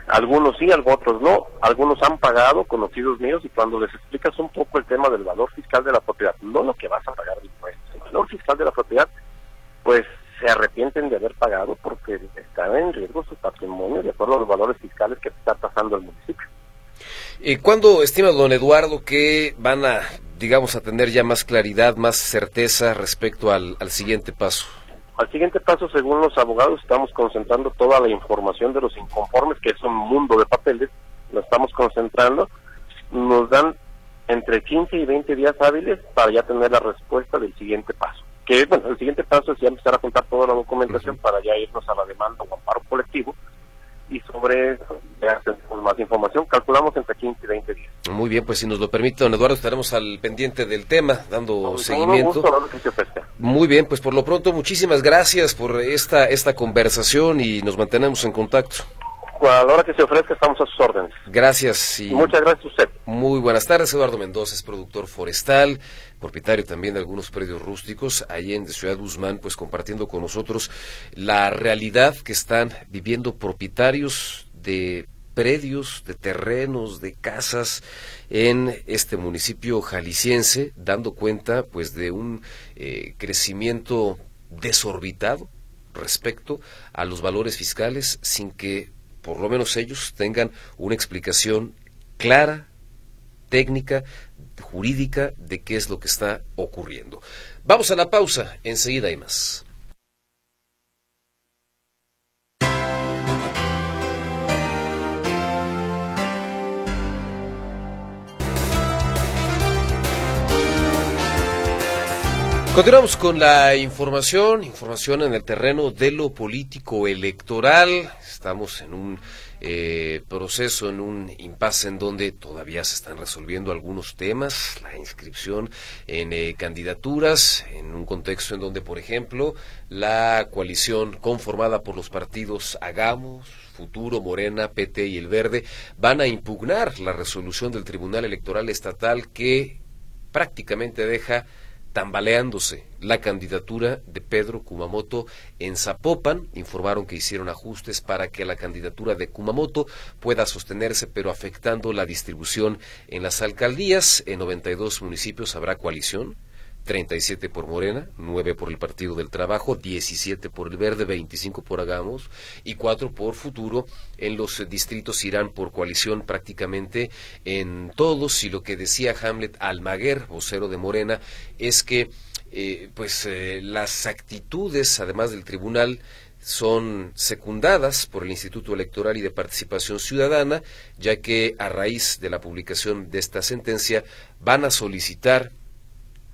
Algunos sí, otros no. Algunos han pagado, conocidos míos, y cuando les explicas un poco el tema del valor fiscal de la propiedad, no lo que vas a pagar de impuestos, el valor fiscal de la propiedad, pues se arrepienten de haber pagado porque está en riesgo su patrimonio de acuerdo a los valores fiscales que está pasando el municipio. ¿Y cuándo estima don Eduardo que van a, digamos, a tener ya más claridad, más certeza respecto al siguiente paso? Al siguiente paso, según los abogados, estamos concentrando toda la información de los inconformes, que es un mundo de papeles, lo estamos concentrando. Nos dan entre 15 y 20 días hábiles para ya tener la respuesta del siguiente paso. Que, bueno, el siguiente paso es ya empezar a juntar toda la documentación para ya irnos a la demanda o amparo colectivo y sobre eso ya más información. Calculamos entre 15 y 20 días. Muy bien, pues si nos lo permite, don Eduardo, estaremos al pendiente del tema, dando seguimiento. Muy bien, pues por lo pronto, muchísimas gracias por esta, esta conversación y nos mantenemos en contacto. A la hora que se ofrezca, estamos a sus órdenes. Gracias. Y Muchas gracias a usted. Muy buenas tardes, Eduardo Mendoza es productor forestal, propietario también de algunos predios rústicos, ahí en Ciudad Guzmán, pues compartiendo con nosotros la realidad que están viviendo propietarios de predios, de terrenos, de casas en este municipio jalisciense, dando cuenta pues de un eh, crecimiento desorbitado respecto a los valores fiscales sin que por lo menos ellos tengan una explicación clara, técnica, jurídica de qué es lo que está ocurriendo. Vamos a la pausa, enseguida hay más. Continuamos con la información, información en el terreno de lo político electoral. Estamos en un eh, proceso, en un impasse en donde todavía se están resolviendo algunos temas, la inscripción en eh, candidaturas, en un contexto en donde, por ejemplo, la coalición conformada por los partidos Hagamos, Futuro, Morena, PT y El Verde van a impugnar la resolución del Tribunal Electoral Estatal que prácticamente deja tambaleándose la candidatura de Pedro Kumamoto en Zapopan. Informaron que hicieron ajustes para que la candidatura de Kumamoto pueda sostenerse, pero afectando la distribución en las alcaldías. En 92 municipios habrá coalición 37 por Morena, 9 por el Partido del Trabajo, 17 por el Verde, 25 por Hagamos y 4 por Futuro. En los distritos irán por coalición prácticamente en todos y lo que decía Hamlet Almaguer, vocero de Morena, es que eh, pues eh, las actitudes, además del tribunal, son secundadas por el Instituto Electoral y de Participación Ciudadana, ya que a raíz de la publicación de esta sentencia van a solicitar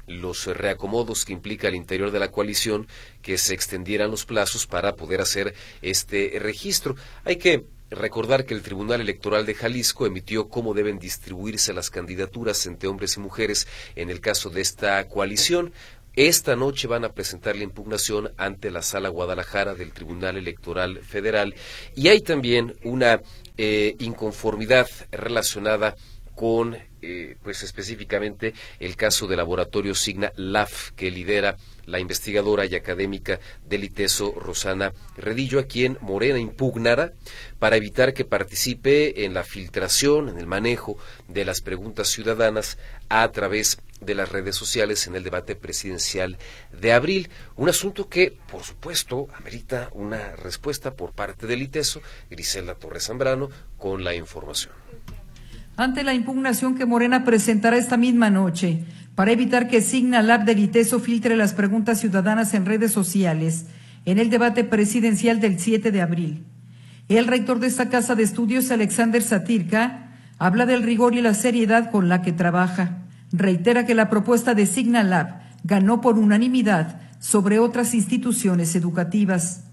los reacomodos que implica al interior de la coalición que se extendieran los plazos para poder hacer este registro. Hay que recordar que el Tribunal Electoral de Jalisco emitió cómo deben distribuirse las candidaturas entre hombres y mujeres en el caso de esta coalición. Esta noche van a presentar la impugnación ante la Sala Guadalajara del Tribunal Electoral Federal y hay también una eh, inconformidad relacionada con eh, pues específicamente el caso del laboratorio Signa LAF que lidera la investigadora y académica del ITESO Rosana Redillo, a quien Morena impugnará para evitar que participe en la filtración, en el manejo de las preguntas ciudadanas a través de las redes sociales en el debate presidencial de abril. Un asunto que, por supuesto, amerita una respuesta por parte del ITESO, Griselda Torres Zambrano, con la información. Ante la impugnación que Morena presentará esta misma noche para evitar que Signa Lab del ITESO filtre las preguntas ciudadanas en redes sociales en el debate presidencial del 7 de abril. El rector de esta casa de estudios, Alexander Satirka, habla del rigor y la seriedad con la que trabaja reitera que la propuesta de Signalab ganó por unanimidad sobre otras instituciones educativas,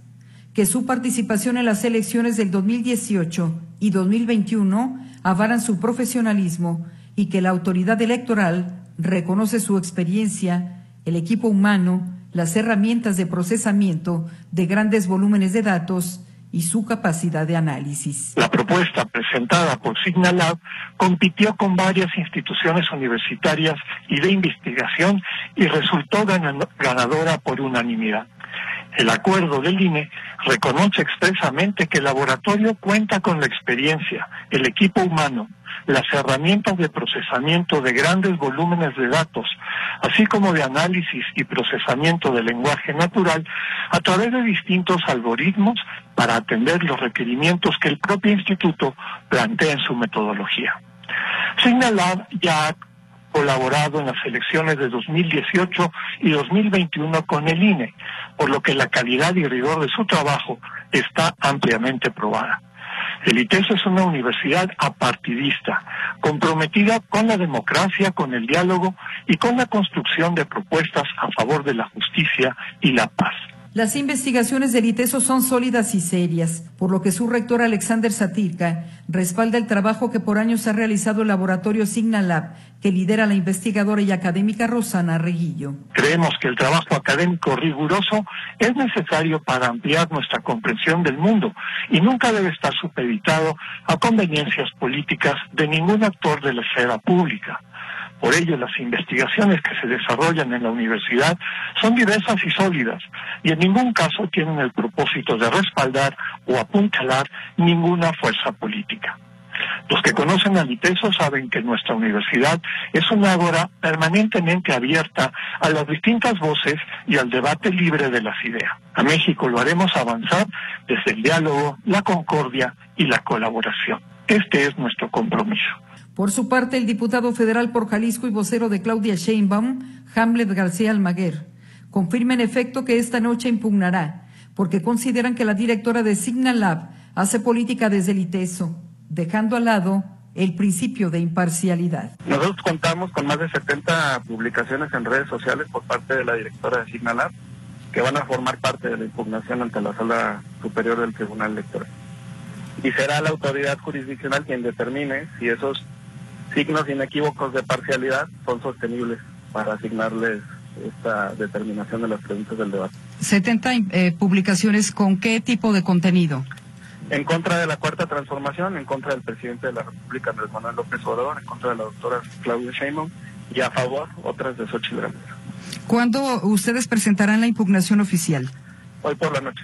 que su participación en las elecciones del 2018 y 2021 avalan su profesionalismo y que la autoridad electoral reconoce su experiencia, el equipo humano, las herramientas de procesamiento de grandes volúmenes de datos y su capacidad de análisis. La propuesta presentada por Signalab compitió con varias instituciones universitarias y de investigación y resultó ganadora por unanimidad. El acuerdo del INE reconoce expresamente que el laboratorio cuenta con la experiencia, el equipo humano, las herramientas de procesamiento de grandes volúmenes de datos, así como de análisis y procesamiento del lenguaje natural a través de distintos algoritmos para atender los requerimientos que el propio instituto plantea en su metodología. Signalab ya colaborado en las elecciones de 2018 y 2021 con el INE, por lo que la calidad y rigor de su trabajo está ampliamente probada. El ITESO es una universidad apartidista, comprometida con la democracia, con el diálogo y con la construcción de propuestas a favor de la justicia y la paz. Las investigaciones del ITESO son sólidas y serias, por lo que su rector Alexander Satirka respalda el trabajo que por años ha realizado el laboratorio Signalab, que lidera la investigadora y académica Rosana Reguillo. Creemos que el trabajo académico riguroso es necesario para ampliar nuestra comprensión del mundo y nunca debe estar supeditado a conveniencias políticas de ningún actor de la esfera pública. Por ello, las investigaciones que se desarrollan en la universidad son diversas y sólidas y en ningún caso tienen el propósito de respaldar o apuntalar ninguna fuerza política. Los que conocen al ITESO saben que nuestra universidad es una agora permanentemente abierta a las distintas voces y al debate libre de las ideas. A México lo haremos avanzar desde el diálogo, la concordia y la colaboración. Este es nuestro compromiso. Por su parte, el diputado federal por Jalisco y vocero de Claudia Sheinbaum, Hamlet García Almaguer, confirma en efecto que esta noche impugnará, porque consideran que la directora de Signal Lab hace política desde el ITESO, dejando al lado el principio de imparcialidad. Nosotros contamos con más de 70 publicaciones en redes sociales por parte de la directora de Signal Lab, que van a formar parte de la impugnación ante la Sala Superior del Tribunal Electoral. Y será la autoridad jurisdiccional quien determine si esos signos inequívocos de parcialidad son sostenibles para asignarles esta determinación de las preguntas del debate. 70 eh, publicaciones con qué tipo de contenido? En contra de la cuarta transformación, en contra del presidente de la República, Andrés Manuel López Obrador, en contra de la doctora Claudia Sheinbaum y a favor otras de Xochitl Gálvez. ¿Cuándo ustedes presentarán la impugnación oficial? Hoy por la noche.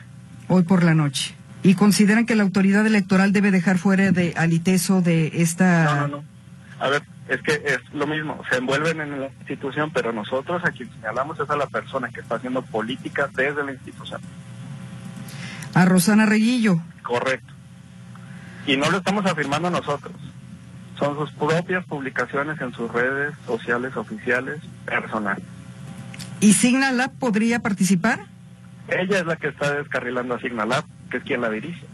Hoy por la noche. ¿Y consideran que la autoridad electoral debe dejar fuera de aliteso de esta... No, no, no. A ver, es que es lo mismo, se envuelven en la institución, pero nosotros a quien señalamos es a la persona que está haciendo política desde la institución. A Rosana Reguillo. Correcto. Y no lo estamos afirmando nosotros. Son sus propias publicaciones en sus redes sociales oficiales personales. ¿Y Signalab podría participar? Ella es la que está descarrilando a Signalab, que es quien la dirige.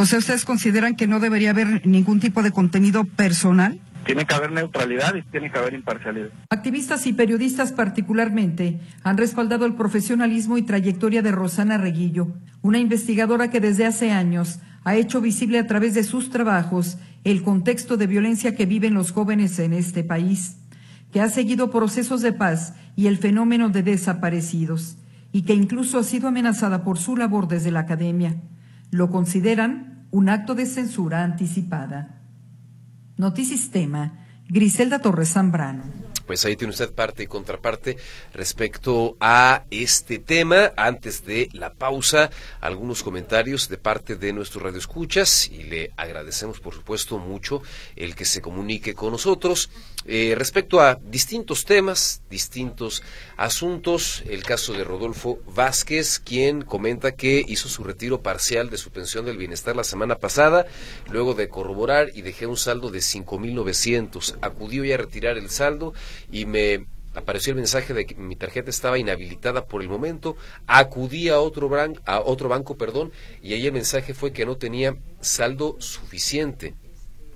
O sea, ¿ustedes consideran que no debería haber ningún tipo de contenido personal? Tiene que haber neutralidad y tiene que haber imparcialidad. Activistas y periodistas particularmente han respaldado el profesionalismo y trayectoria de Rosana Reguillo, una investigadora que desde hace años ha hecho visible a través de sus trabajos el contexto de violencia que viven los jóvenes en este país, que ha seguido procesos de paz y el fenómeno de desaparecidos, y que incluso ha sido amenazada por su labor desde la academia. Lo consideran un acto de censura anticipada. Notisistema, Griselda Torres Zambrano. Pues ahí tiene usted parte y contraparte respecto a este tema. Antes de la pausa, algunos comentarios de parte de nuestros radioescuchas y le agradecemos, por supuesto, mucho el que se comunique con nosotros eh, respecto a distintos temas, distintos asuntos. El caso de Rodolfo Vázquez, quien comenta que hizo su retiro parcial de su pensión del bienestar la semana pasada, luego de corroborar y dejé un saldo de 5.900. Acudió ya a retirar el saldo y me apareció el mensaje de que mi tarjeta estaba inhabilitada por el momento, acudí a otro, a otro banco, perdón, y ahí el mensaje fue que no tenía saldo suficiente.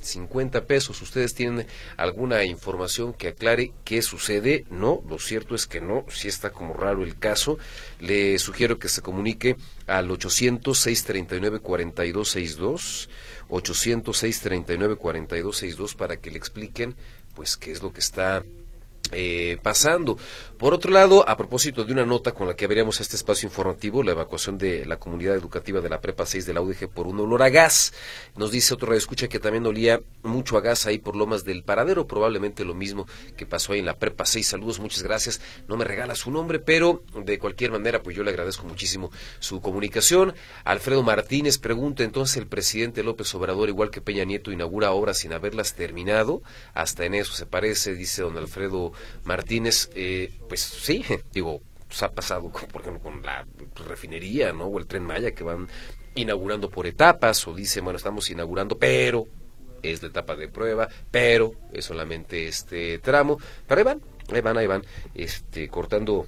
50 pesos. ¿Ustedes tienen alguna información que aclare qué sucede? No, lo cierto es que no, si está como raro el caso. Le sugiero que se comunique al 800-639-4262, 800-639-4262 para que le expliquen pues qué es lo que está eh, pasando. Por otro lado, a propósito de una nota con la que abríamos este espacio informativo, la evacuación de la comunidad educativa de la Prepa 6 de la UDG por un olor a gas, nos dice otro radio escucha que también olía mucho a gas ahí por Lomas del Paradero, probablemente lo mismo que pasó ahí en la Prepa 6. Saludos, muchas gracias. No me regala su nombre, pero de cualquier manera, pues yo le agradezco muchísimo su comunicación. Alfredo Martínez pregunta entonces el presidente López Obrador, igual que Peña Nieto, inaugura obras sin haberlas terminado. Hasta en eso se parece, dice don Alfredo Martínez. Eh, pues sí, digo, pues ha pasado, por ejemplo, con la refinería, ¿no? O el tren Maya que van inaugurando por etapas, o dice, bueno, estamos inaugurando, pero es la etapa de prueba, pero es solamente este tramo. Pero ahí van, ahí van, ahí van, este, cortando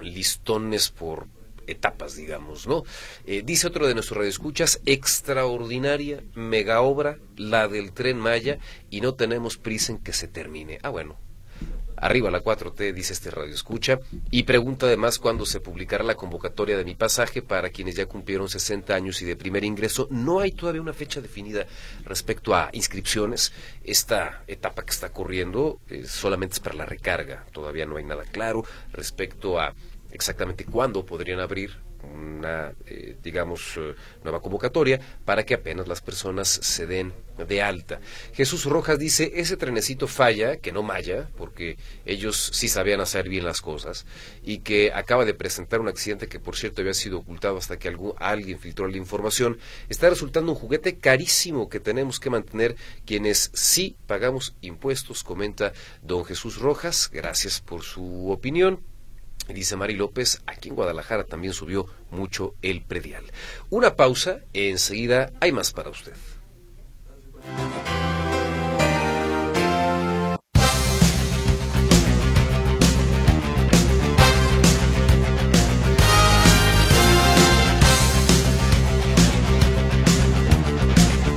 listones por etapas, digamos, ¿no? Eh, dice otro de nuestros radioescuchas, extraordinaria mega obra, la del tren Maya, y no tenemos prisa en que se termine. Ah, bueno, Arriba la 4T, dice este radio escucha, y pregunta además cuándo se publicará la convocatoria de mi pasaje para quienes ya cumplieron 60 años y de primer ingreso. No hay todavía una fecha definida respecto a inscripciones. Esta etapa que está corriendo eh, solamente es para la recarga. Todavía no hay nada claro respecto a exactamente cuándo podrían abrir una, eh, digamos, eh, nueva convocatoria para que apenas las personas se den de alta. Jesús Rojas dice, ese trenecito falla, que no malla, porque ellos sí sabían hacer bien las cosas, y que acaba de presentar un accidente que, por cierto, había sido ocultado hasta que algún, alguien filtró la información, está resultando un juguete carísimo que tenemos que mantener quienes sí pagamos impuestos, comenta don Jesús Rojas. Gracias por su opinión. Dice Mari López, aquí en Guadalajara también subió mucho el predial. Una pausa, enseguida hay más para usted.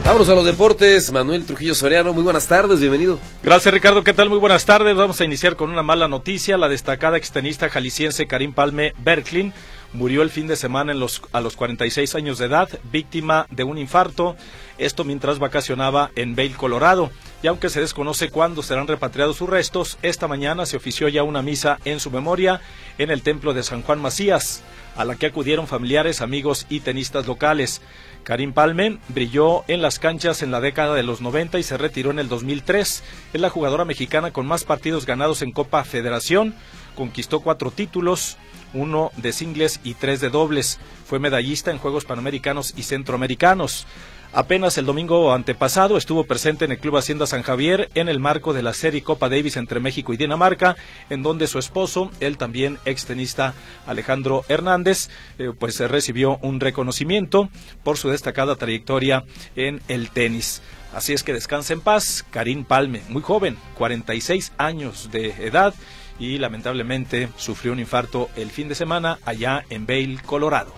Vámonos a los deportes. Manuel Trujillo Soriano, muy buenas tardes, bienvenido. Gracias Ricardo, ¿qué tal? Muy buenas tardes. Vamos a iniciar con una mala noticia. La destacada extenista jalisciense Karim Palme Berklin murió el fin de semana los, a los 46 años de edad, víctima de un infarto. Esto mientras vacacionaba en Vail, Colorado. Y aunque se desconoce cuándo serán repatriados sus restos, esta mañana se ofició ya una misa en su memoria en el templo de San Juan Macías, a la que acudieron familiares, amigos y tenistas locales. Karim Palme brilló en las canchas en la década de los 90 y se retiró en el 2003. Es la jugadora mexicana con más partidos ganados en Copa Federación. Conquistó cuatro títulos, uno de singles y tres de dobles. Fue medallista en Juegos Panamericanos y Centroamericanos. Apenas el domingo antepasado estuvo presente en el Club Hacienda San Javier en el marco de la serie Copa Davis entre México y Dinamarca, en donde su esposo, el también extenista Alejandro Hernández, eh, pues recibió un reconocimiento por su destacada trayectoria en el tenis. Así es que descansa en paz, Karim Palme, muy joven, 46 años de edad y lamentablemente sufrió un infarto el fin de semana allá en Vail, Colorado.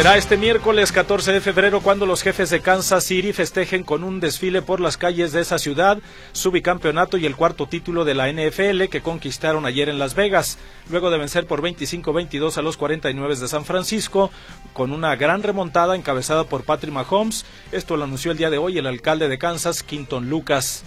Será este miércoles 14 de febrero cuando los jefes de Kansas City festejen con un desfile por las calles de esa ciudad su bicampeonato y el cuarto título de la NFL que conquistaron ayer en Las Vegas, luego de vencer por 25-22 a los 49 de San Francisco con una gran remontada encabezada por Patrick Mahomes. Esto lo anunció el día de hoy el alcalde de Kansas, Quinton Lucas.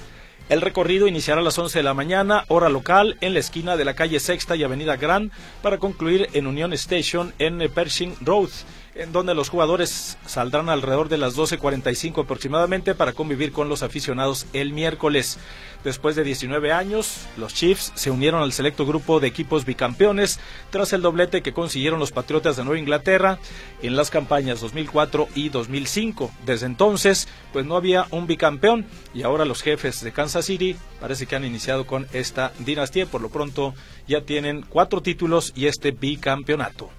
El recorrido iniciará a las 11 de la mañana, hora local, en la esquina de la calle Sexta y Avenida Gran, para concluir en Union Station en Pershing Road. En donde los jugadores saldrán alrededor de las 12.45 aproximadamente para convivir con los aficionados el miércoles. Después de 19 años, los Chiefs se unieron al selecto grupo de equipos bicampeones tras el doblete que consiguieron los Patriotas de Nueva Inglaterra en las campañas 2004 y 2005. Desde entonces, pues no había un bicampeón y ahora los jefes de Kansas City parece que han iniciado con esta dinastía. Por lo pronto ya tienen cuatro títulos y este bicampeonato.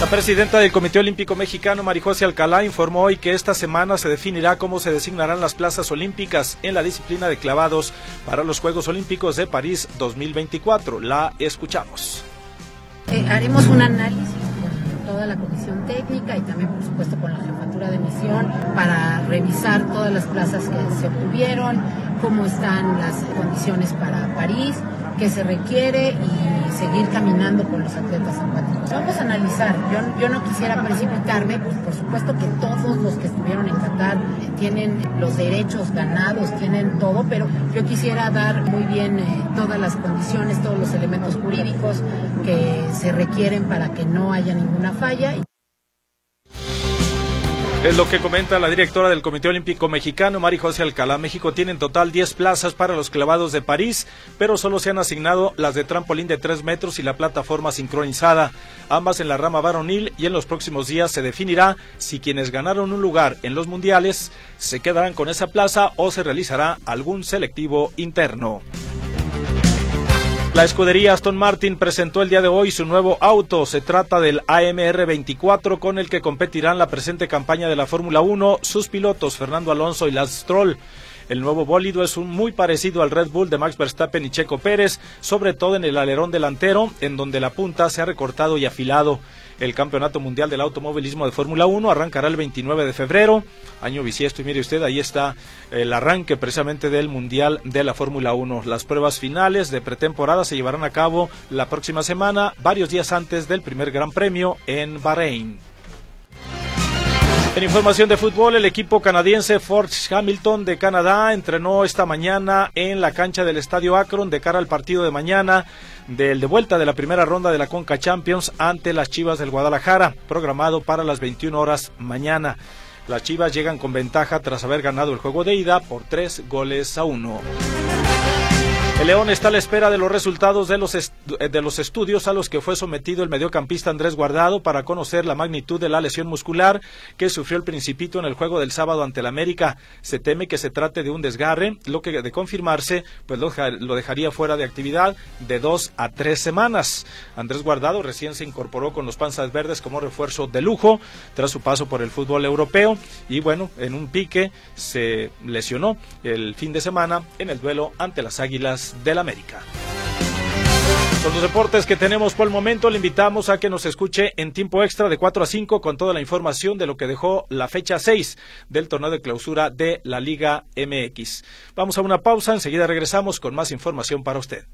La presidenta del Comité Olímpico Mexicano, Marijose Alcalá, informó hoy que esta semana se definirá cómo se designarán las plazas olímpicas en la disciplina de clavados para los Juegos Olímpicos de París 2024. La escuchamos. Eh, haremos un análisis con toda la comisión técnica y también, por supuesto, con la jefatura de misión para revisar todas las plazas que se obtuvieron, cómo están las condiciones para París que se requiere y seguir caminando con los atletas acuáticos. Vamos a analizar, yo, yo no quisiera precipitarme, pues por supuesto que todos los que estuvieron en Qatar tienen los derechos ganados, tienen todo, pero yo quisiera dar muy bien eh, todas las condiciones, todos los elementos jurídicos que se requieren para que no haya ninguna falla. Es lo que comenta la directora del Comité Olímpico Mexicano, Mari José Alcalá. México tiene en total 10 plazas para los clavados de París, pero solo se han asignado las de trampolín de 3 metros y la plataforma sincronizada, ambas en la rama varonil y en los próximos días se definirá si quienes ganaron un lugar en los mundiales se quedarán con esa plaza o se realizará algún selectivo interno. La escudería Aston Martin presentó el día de hoy su nuevo auto. Se trata del AMR 24 con el que competirán la presente campaña de la Fórmula 1 sus pilotos Fernando Alonso y Lance Stroll. El nuevo bólido es un muy parecido al Red Bull de Max Verstappen y Checo Pérez, sobre todo en el alerón delantero, en donde la punta se ha recortado y afilado. El Campeonato Mundial del Automovilismo de Fórmula 1 arrancará el 29 de febrero, año bisiesto, y mire usted, ahí está el arranque precisamente del Mundial de la Fórmula 1. Las pruebas finales de pretemporada se llevarán a cabo la próxima semana, varios días antes del primer Gran Premio en Bahrein. En información de fútbol, el equipo canadiense Fort Hamilton de Canadá entrenó esta mañana en la cancha del Estadio Akron de cara al partido de mañana del de vuelta de la primera ronda de la Conca Champions ante las Chivas del Guadalajara, programado para las 21 horas mañana. Las Chivas llegan con ventaja tras haber ganado el juego de ida por tres goles a uno. El León está a la espera de los resultados de los, eh, de los estudios a los que fue sometido el mediocampista Andrés Guardado para conocer la magnitud de la lesión muscular que sufrió el Principito en el juego del sábado ante el América. Se teme que se trate de un desgarre, lo que de confirmarse, pues lo, lo dejaría fuera de actividad de dos a tres semanas. Andrés Guardado recién se incorporó con los Panzas Verdes como refuerzo de lujo tras su paso por el fútbol europeo y bueno, en un pique se lesionó el fin de semana en el duelo ante las Águilas del América. Son los deportes que tenemos por el momento. Le invitamos a que nos escuche en tiempo extra de 4 a 5 con toda la información de lo que dejó la fecha 6 del torneo de clausura de la Liga MX. Vamos a una pausa, enseguida regresamos con más información para usted.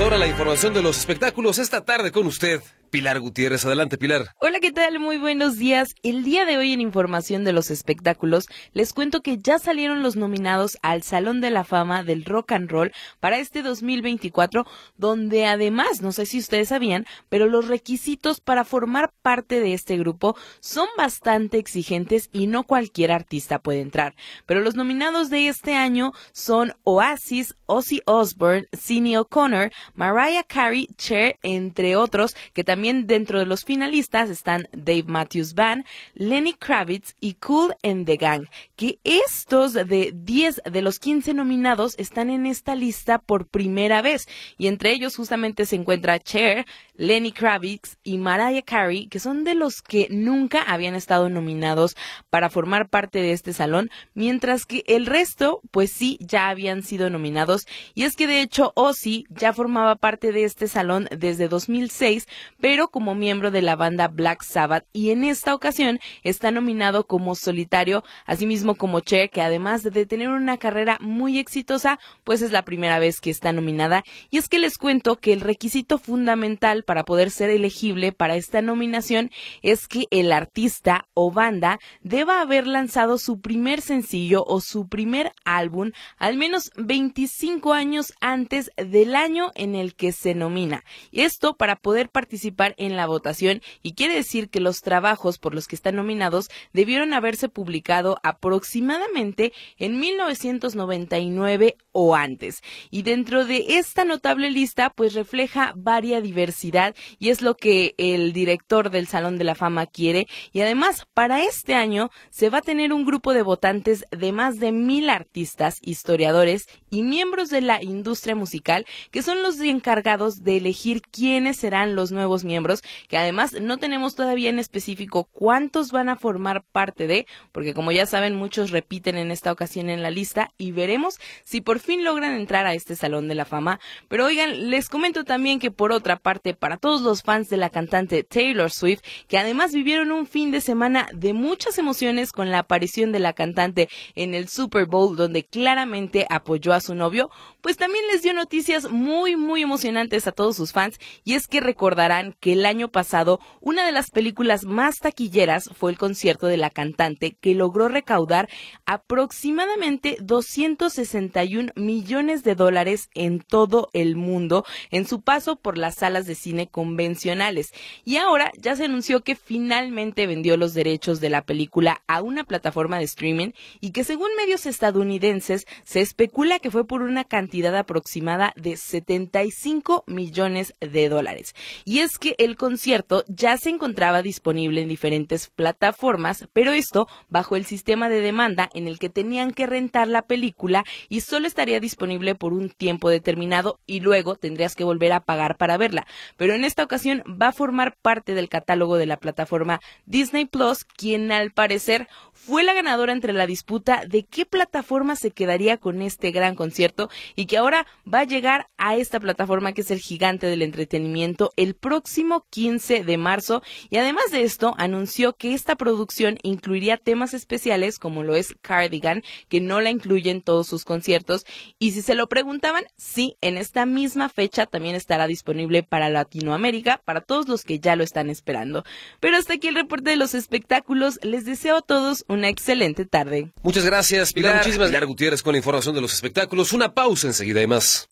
Ahora la información de los espectáculos esta tarde con usted, Pilar Gutiérrez. Adelante, Pilar. Hola, ¿qué tal? Muy buenos días. El día de hoy en Información de los Espectáculos les cuento que ya salieron los nominados al Salón de la Fama del Rock and Roll para este 2024, donde además, no sé si ustedes sabían, pero los requisitos para formar parte de este grupo son bastante exigentes y no cualquier artista puede entrar. Pero los nominados de este año son Oasis, Ozzy Osbourne, Sidney O'Connor, Mariah Carey, Cher, entre otros, que también dentro de los finalistas están Dave Matthews Band, Lenny Kravitz y Cool and the Gang, que estos de 10 de los 15 nominados están en esta lista por primera vez. Y entre ellos justamente se encuentra Cher, Lenny Kravitz y Mariah Carey, que son de los que nunca habían estado nominados para formar parte de este salón, mientras que el resto, pues sí, ya habían sido nominados. Y es que de hecho Ozzy ya formaba parte de este salón desde 2006, pero como miembro de la banda Black Sabbath y en esta ocasión está nominado como solitario, asimismo como Cher, que además de tener una carrera muy exitosa, pues es la primera vez que está nominada. Y es que les cuento que el requisito fundamental para poder ser elegible para esta nominación es que el artista o banda deba haber lanzado su primer sencillo o su primer álbum al menos 25 años antes del año en el que se nomina. Esto para poder participar en la votación y quiere decir que los trabajos por los que están nominados debieron haberse publicado aproximadamente en 1999 o antes. Y dentro de esta notable lista pues refleja varia diversidad y es lo que el director del Salón de la Fama quiere. Y además para este año se va a tener un grupo de votantes de más de mil artistas, historiadores y miembros de la industria musical que son los encargados de elegir quiénes serán los nuevos miembros que además no tenemos todavía en específico cuántos van a formar parte de porque como ya saben muchos repiten en esta ocasión en la lista y veremos si por fin logran entrar a este Salón de la Fama. Pero oigan les comento también que por otra parte todos los fans de la cantante Taylor Swift que además vivieron un fin de semana de muchas emociones con la aparición de la cantante en el Super Bowl donde claramente apoyó a su novio, pues también les dio noticias muy muy emocionantes a todos sus fans y es que recordarán que el año pasado una de las películas más taquilleras fue el concierto de la cantante que logró recaudar aproximadamente 261 millones de dólares en todo el mundo en su paso por las salas de cine convencionales. Y ahora ya se anunció que finalmente vendió los derechos de la película a una plataforma de streaming y que según medios estadounidenses se especula que fue por una cantidad aproximada de 75 millones de dólares. Y es que el concierto ya se encontraba disponible en diferentes plataformas, pero esto bajo el sistema de demanda en el que tenían que rentar la película y solo estaría disponible por un tiempo determinado y luego tendrías que volver a pagar para verla. Pero en esta ocasión va a formar parte del catálogo de la plataforma Disney Plus, quien al parecer fue la ganadora entre la disputa de qué plataforma se quedaría con este gran concierto y que ahora va a llegar a esta plataforma que es el gigante del entretenimiento el próximo 15 de marzo. Y además de esto anunció que esta producción incluiría temas especiales como lo es Cardigan que no la incluye en todos sus conciertos. Y si se lo preguntaban sí en esta misma fecha también estará disponible para Latinoamérica para todos los que ya lo están esperando pero hasta aquí el reporte de los espectáculos les deseo a todos una excelente tarde. Muchas gracias, Pilar. Muchísimas Pilar Gutiérrez con la información de los espectáculos. Una pausa enseguida y más.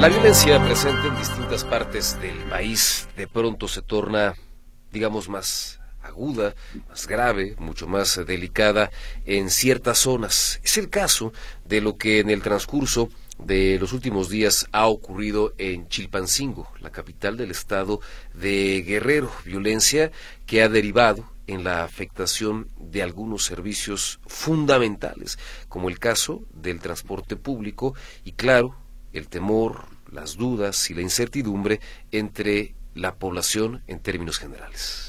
La violencia presente en distintas partes del país de pronto se torna, digamos, más aguda, más grave, mucho más delicada en ciertas zonas. Es el caso de lo que en el transcurso de los últimos días ha ocurrido en Chilpancingo, la capital del estado de Guerrero, violencia que ha derivado en la afectación de algunos servicios fundamentales, como el caso del transporte público y claro, el temor, las dudas y la incertidumbre entre la población en términos generales.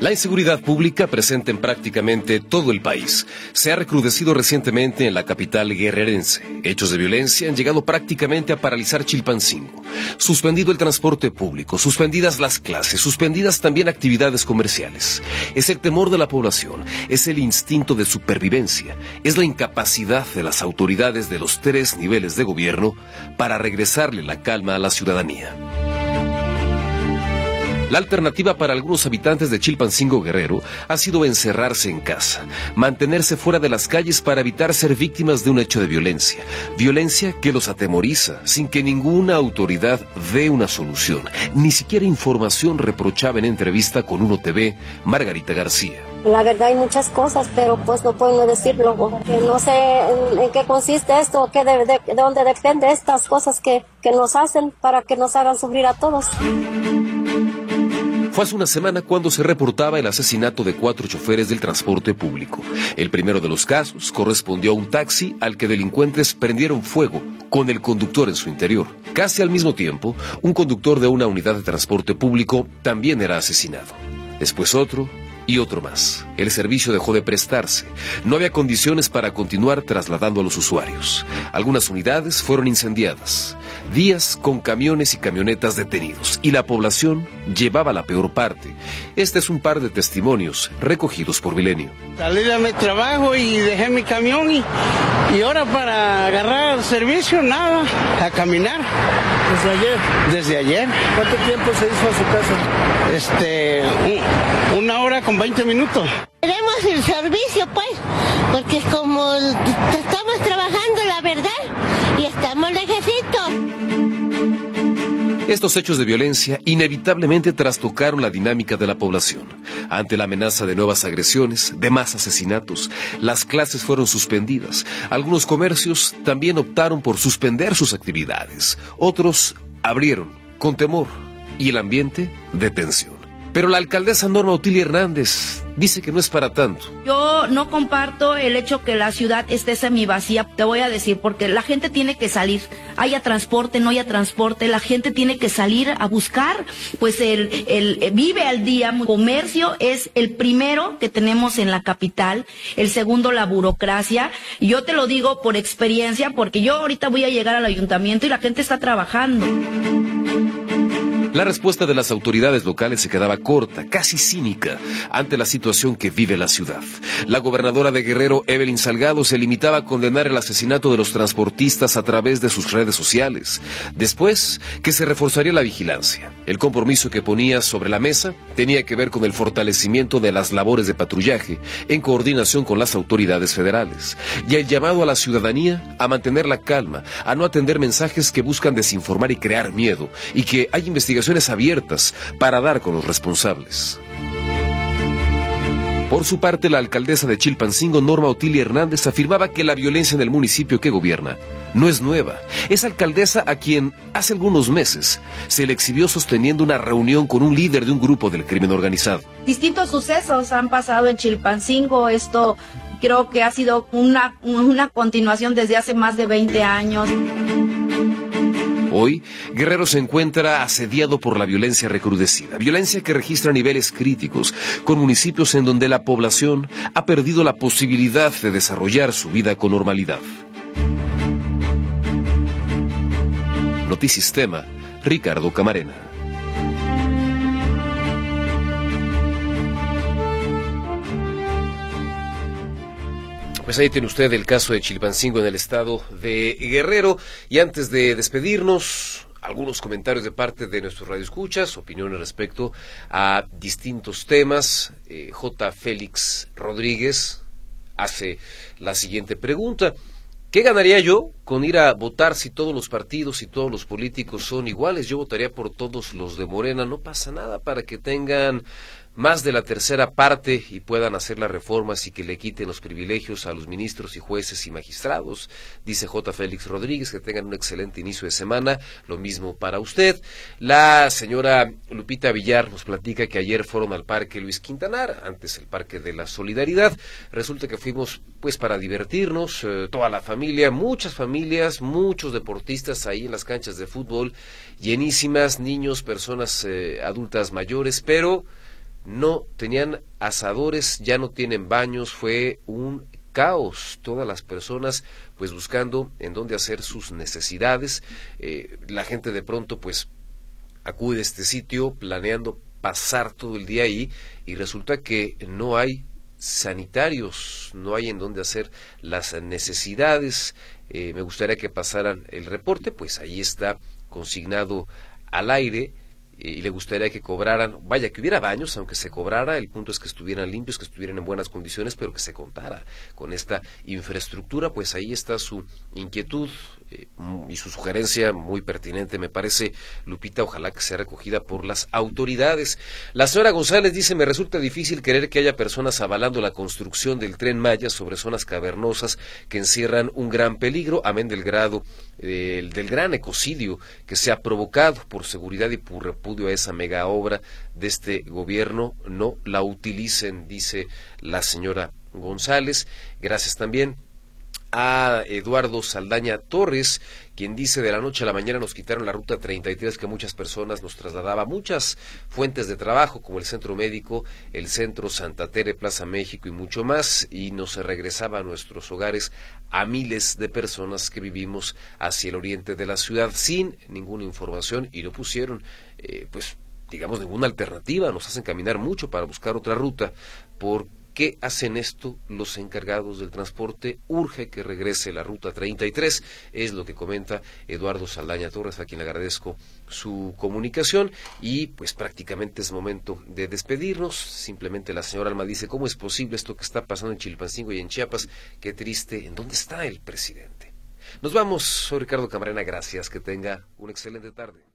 La inseguridad pública presente en prácticamente todo el país se ha recrudecido recientemente en la capital guerrerense. Hechos de violencia han llegado prácticamente a paralizar Chilpancingo. Suspendido el transporte público, suspendidas las clases, suspendidas también actividades comerciales. Es el temor de la población, es el instinto de supervivencia, es la incapacidad de las autoridades de los tres niveles de gobierno para regresarle la calma a la ciudadanía. La alternativa para algunos habitantes de Chilpancingo Guerrero ha sido encerrarse en casa, mantenerse fuera de las calles para evitar ser víctimas de un hecho de violencia, violencia que los atemoriza sin que ninguna autoridad dé una solución, ni siquiera información reprochaba en entrevista con Uno TV Margarita García. La verdad hay muchas cosas, pero pues no puedo decirlo, porque no sé en, qué consiste esto, qué de, de, dónde depende estas cosas que, que nos hacen para que nos hagan sufrir a todos. Fue hace una semana cuando se reportaba el asesinato de cuatro choferes del transporte público. El primero de los casos correspondió a un taxi al que delincuentes prendieron fuego con el conductor en su interior. Casi al mismo tiempo, un conductor de una unidad de transporte público también era asesinado. Después otro y otro más. El servicio dejó de prestarse. No había condiciones para continuar trasladando a los usuarios. Algunas unidades fueron incendiadas. Días con camiones y camionetas detenidos. Y la población llevaba la peor parte. Este es un par de testimonios recogidos por Milenio. Salí de mi trabajo y dejé mi camión y, y ahora para agarrar servicio, nada, a caminar. ¿Desde ayer? Desde ayer. ¿Cuánto tiempo se hizo a su casa? Este, una hora con 20 minutos. Queremos el servicio, pues, porque como estamos trabajando, la verdad, y estamos lejecitos. Estos hechos de violencia inevitablemente trastocaron la dinámica de la población. Ante la amenaza de nuevas agresiones, de más asesinatos, las clases fueron suspendidas. Algunos comercios también optaron por suspender sus actividades. Otros abrieron con temor y el ambiente de tensión. Pero la alcaldesa Norma Otilia Hernández dice que no es para tanto. Yo no comparto el hecho que la ciudad esté semivacía, te voy a decir, porque la gente tiene que salir, haya transporte, no haya transporte, la gente tiene que salir a buscar, pues el, el vive al día, comercio es el primero que tenemos en la capital, el segundo la burocracia, yo te lo digo por experiencia, porque yo ahorita voy a llegar al ayuntamiento y la gente está trabajando. La respuesta de las autoridades locales se quedaba corta, casi cínica, ante la situación que vive la ciudad. La gobernadora de Guerrero, Evelyn Salgado, se limitaba a condenar el asesinato de los transportistas a través de sus redes sociales. Después, que se reforzaría la vigilancia. El compromiso que ponía sobre la mesa tenía que ver con el fortalecimiento de las labores de patrullaje en coordinación con las autoridades federales y el llamado a la ciudadanía a mantener la calma, a no atender mensajes que buscan desinformar y crear miedo y que hay investigaciones abiertas para dar con los responsables. Por su parte, la alcaldesa de Chilpancingo, Norma Otilia Hernández, afirmaba que la violencia en el municipio que gobierna no es nueva. Es alcaldesa a quien hace algunos meses se le exhibió sosteniendo una reunión con un líder de un grupo del crimen organizado. Distintos sucesos han pasado en Chilpancingo. Esto creo que ha sido una, una continuación desde hace más de 20 años. Hoy, Guerrero se encuentra asediado por la violencia recrudecida, violencia que registra niveles críticos, con municipios en donde la población ha perdido la posibilidad de desarrollar su vida con normalidad. Notisistema, Ricardo Camarena. Pues ahí tiene usted el caso de Chilpancingo en el estado de Guerrero. Y antes de despedirnos, algunos comentarios de parte de nuestros radioescuchas, opiniones respecto a distintos temas. Eh, J. Félix Rodríguez hace la siguiente pregunta. ¿Qué ganaría yo con ir a votar si todos los partidos y todos los políticos son iguales? Yo votaría por todos los de Morena. No pasa nada para que tengan más de la tercera parte y puedan hacer las reformas y que le quiten los privilegios a los ministros y jueces y magistrados. Dice J. Félix Rodríguez que tengan un excelente inicio de semana. Lo mismo para usted. La señora Lupita Villar nos platica que ayer fueron al Parque Luis Quintanar, antes el Parque de la Solidaridad. Resulta que fuimos pues para divertirnos, eh, toda la familia, muchas familias, muchos deportistas ahí en las canchas de fútbol, llenísimas, niños, personas eh, adultas mayores, pero no tenían asadores, ya no tienen baños, fue un caos, todas las personas pues buscando en dónde hacer sus necesidades, eh, la gente de pronto pues acude a este sitio planeando pasar todo el día ahí y resulta que no hay sanitarios, no hay en dónde hacer las necesidades. Eh, me gustaría que pasaran el reporte, pues ahí está consignado al aire y le gustaría que cobraran, vaya, que hubiera baños, aunque se cobrara, el punto es que estuvieran limpios, que estuvieran en buenas condiciones, pero que se contara con esta infraestructura, pues ahí está su inquietud, eh, y su sugerencia muy pertinente, me parece, Lupita, ojalá que sea recogida por las autoridades. La señora González dice, me resulta difícil creer que haya personas avalando la construcción del tren Maya sobre zonas cavernosas que encierran un gran peligro, amén del grado del gran ecocidio que se ha provocado por seguridad y por repudio a esa mega obra de este gobierno. No la utilicen, dice la señora González. Gracias también a Eduardo Saldaña Torres, quien dice de la noche a la mañana nos quitaron la ruta 33 que muchas personas nos trasladaba muchas fuentes de trabajo como el centro médico, el centro Santa Tere, Plaza México y mucho más y nos regresaba a nuestros hogares a miles de personas que vivimos hacia el oriente de la ciudad sin ninguna información y no pusieron eh, pues digamos ninguna alternativa, nos hacen caminar mucho para buscar otra ruta por qué hacen esto los encargados del transporte? Urge que regrese la ruta 33, es lo que comenta Eduardo Saldaña Torres, a quien le agradezco su comunicación y pues prácticamente es momento de despedirnos. Simplemente la señora Alma dice, ¿cómo es posible esto que está pasando en Chilpancingo y en Chiapas? Qué triste, ¿en dónde está el presidente? Nos vamos, soy Ricardo Camarena, gracias, que tenga una excelente tarde.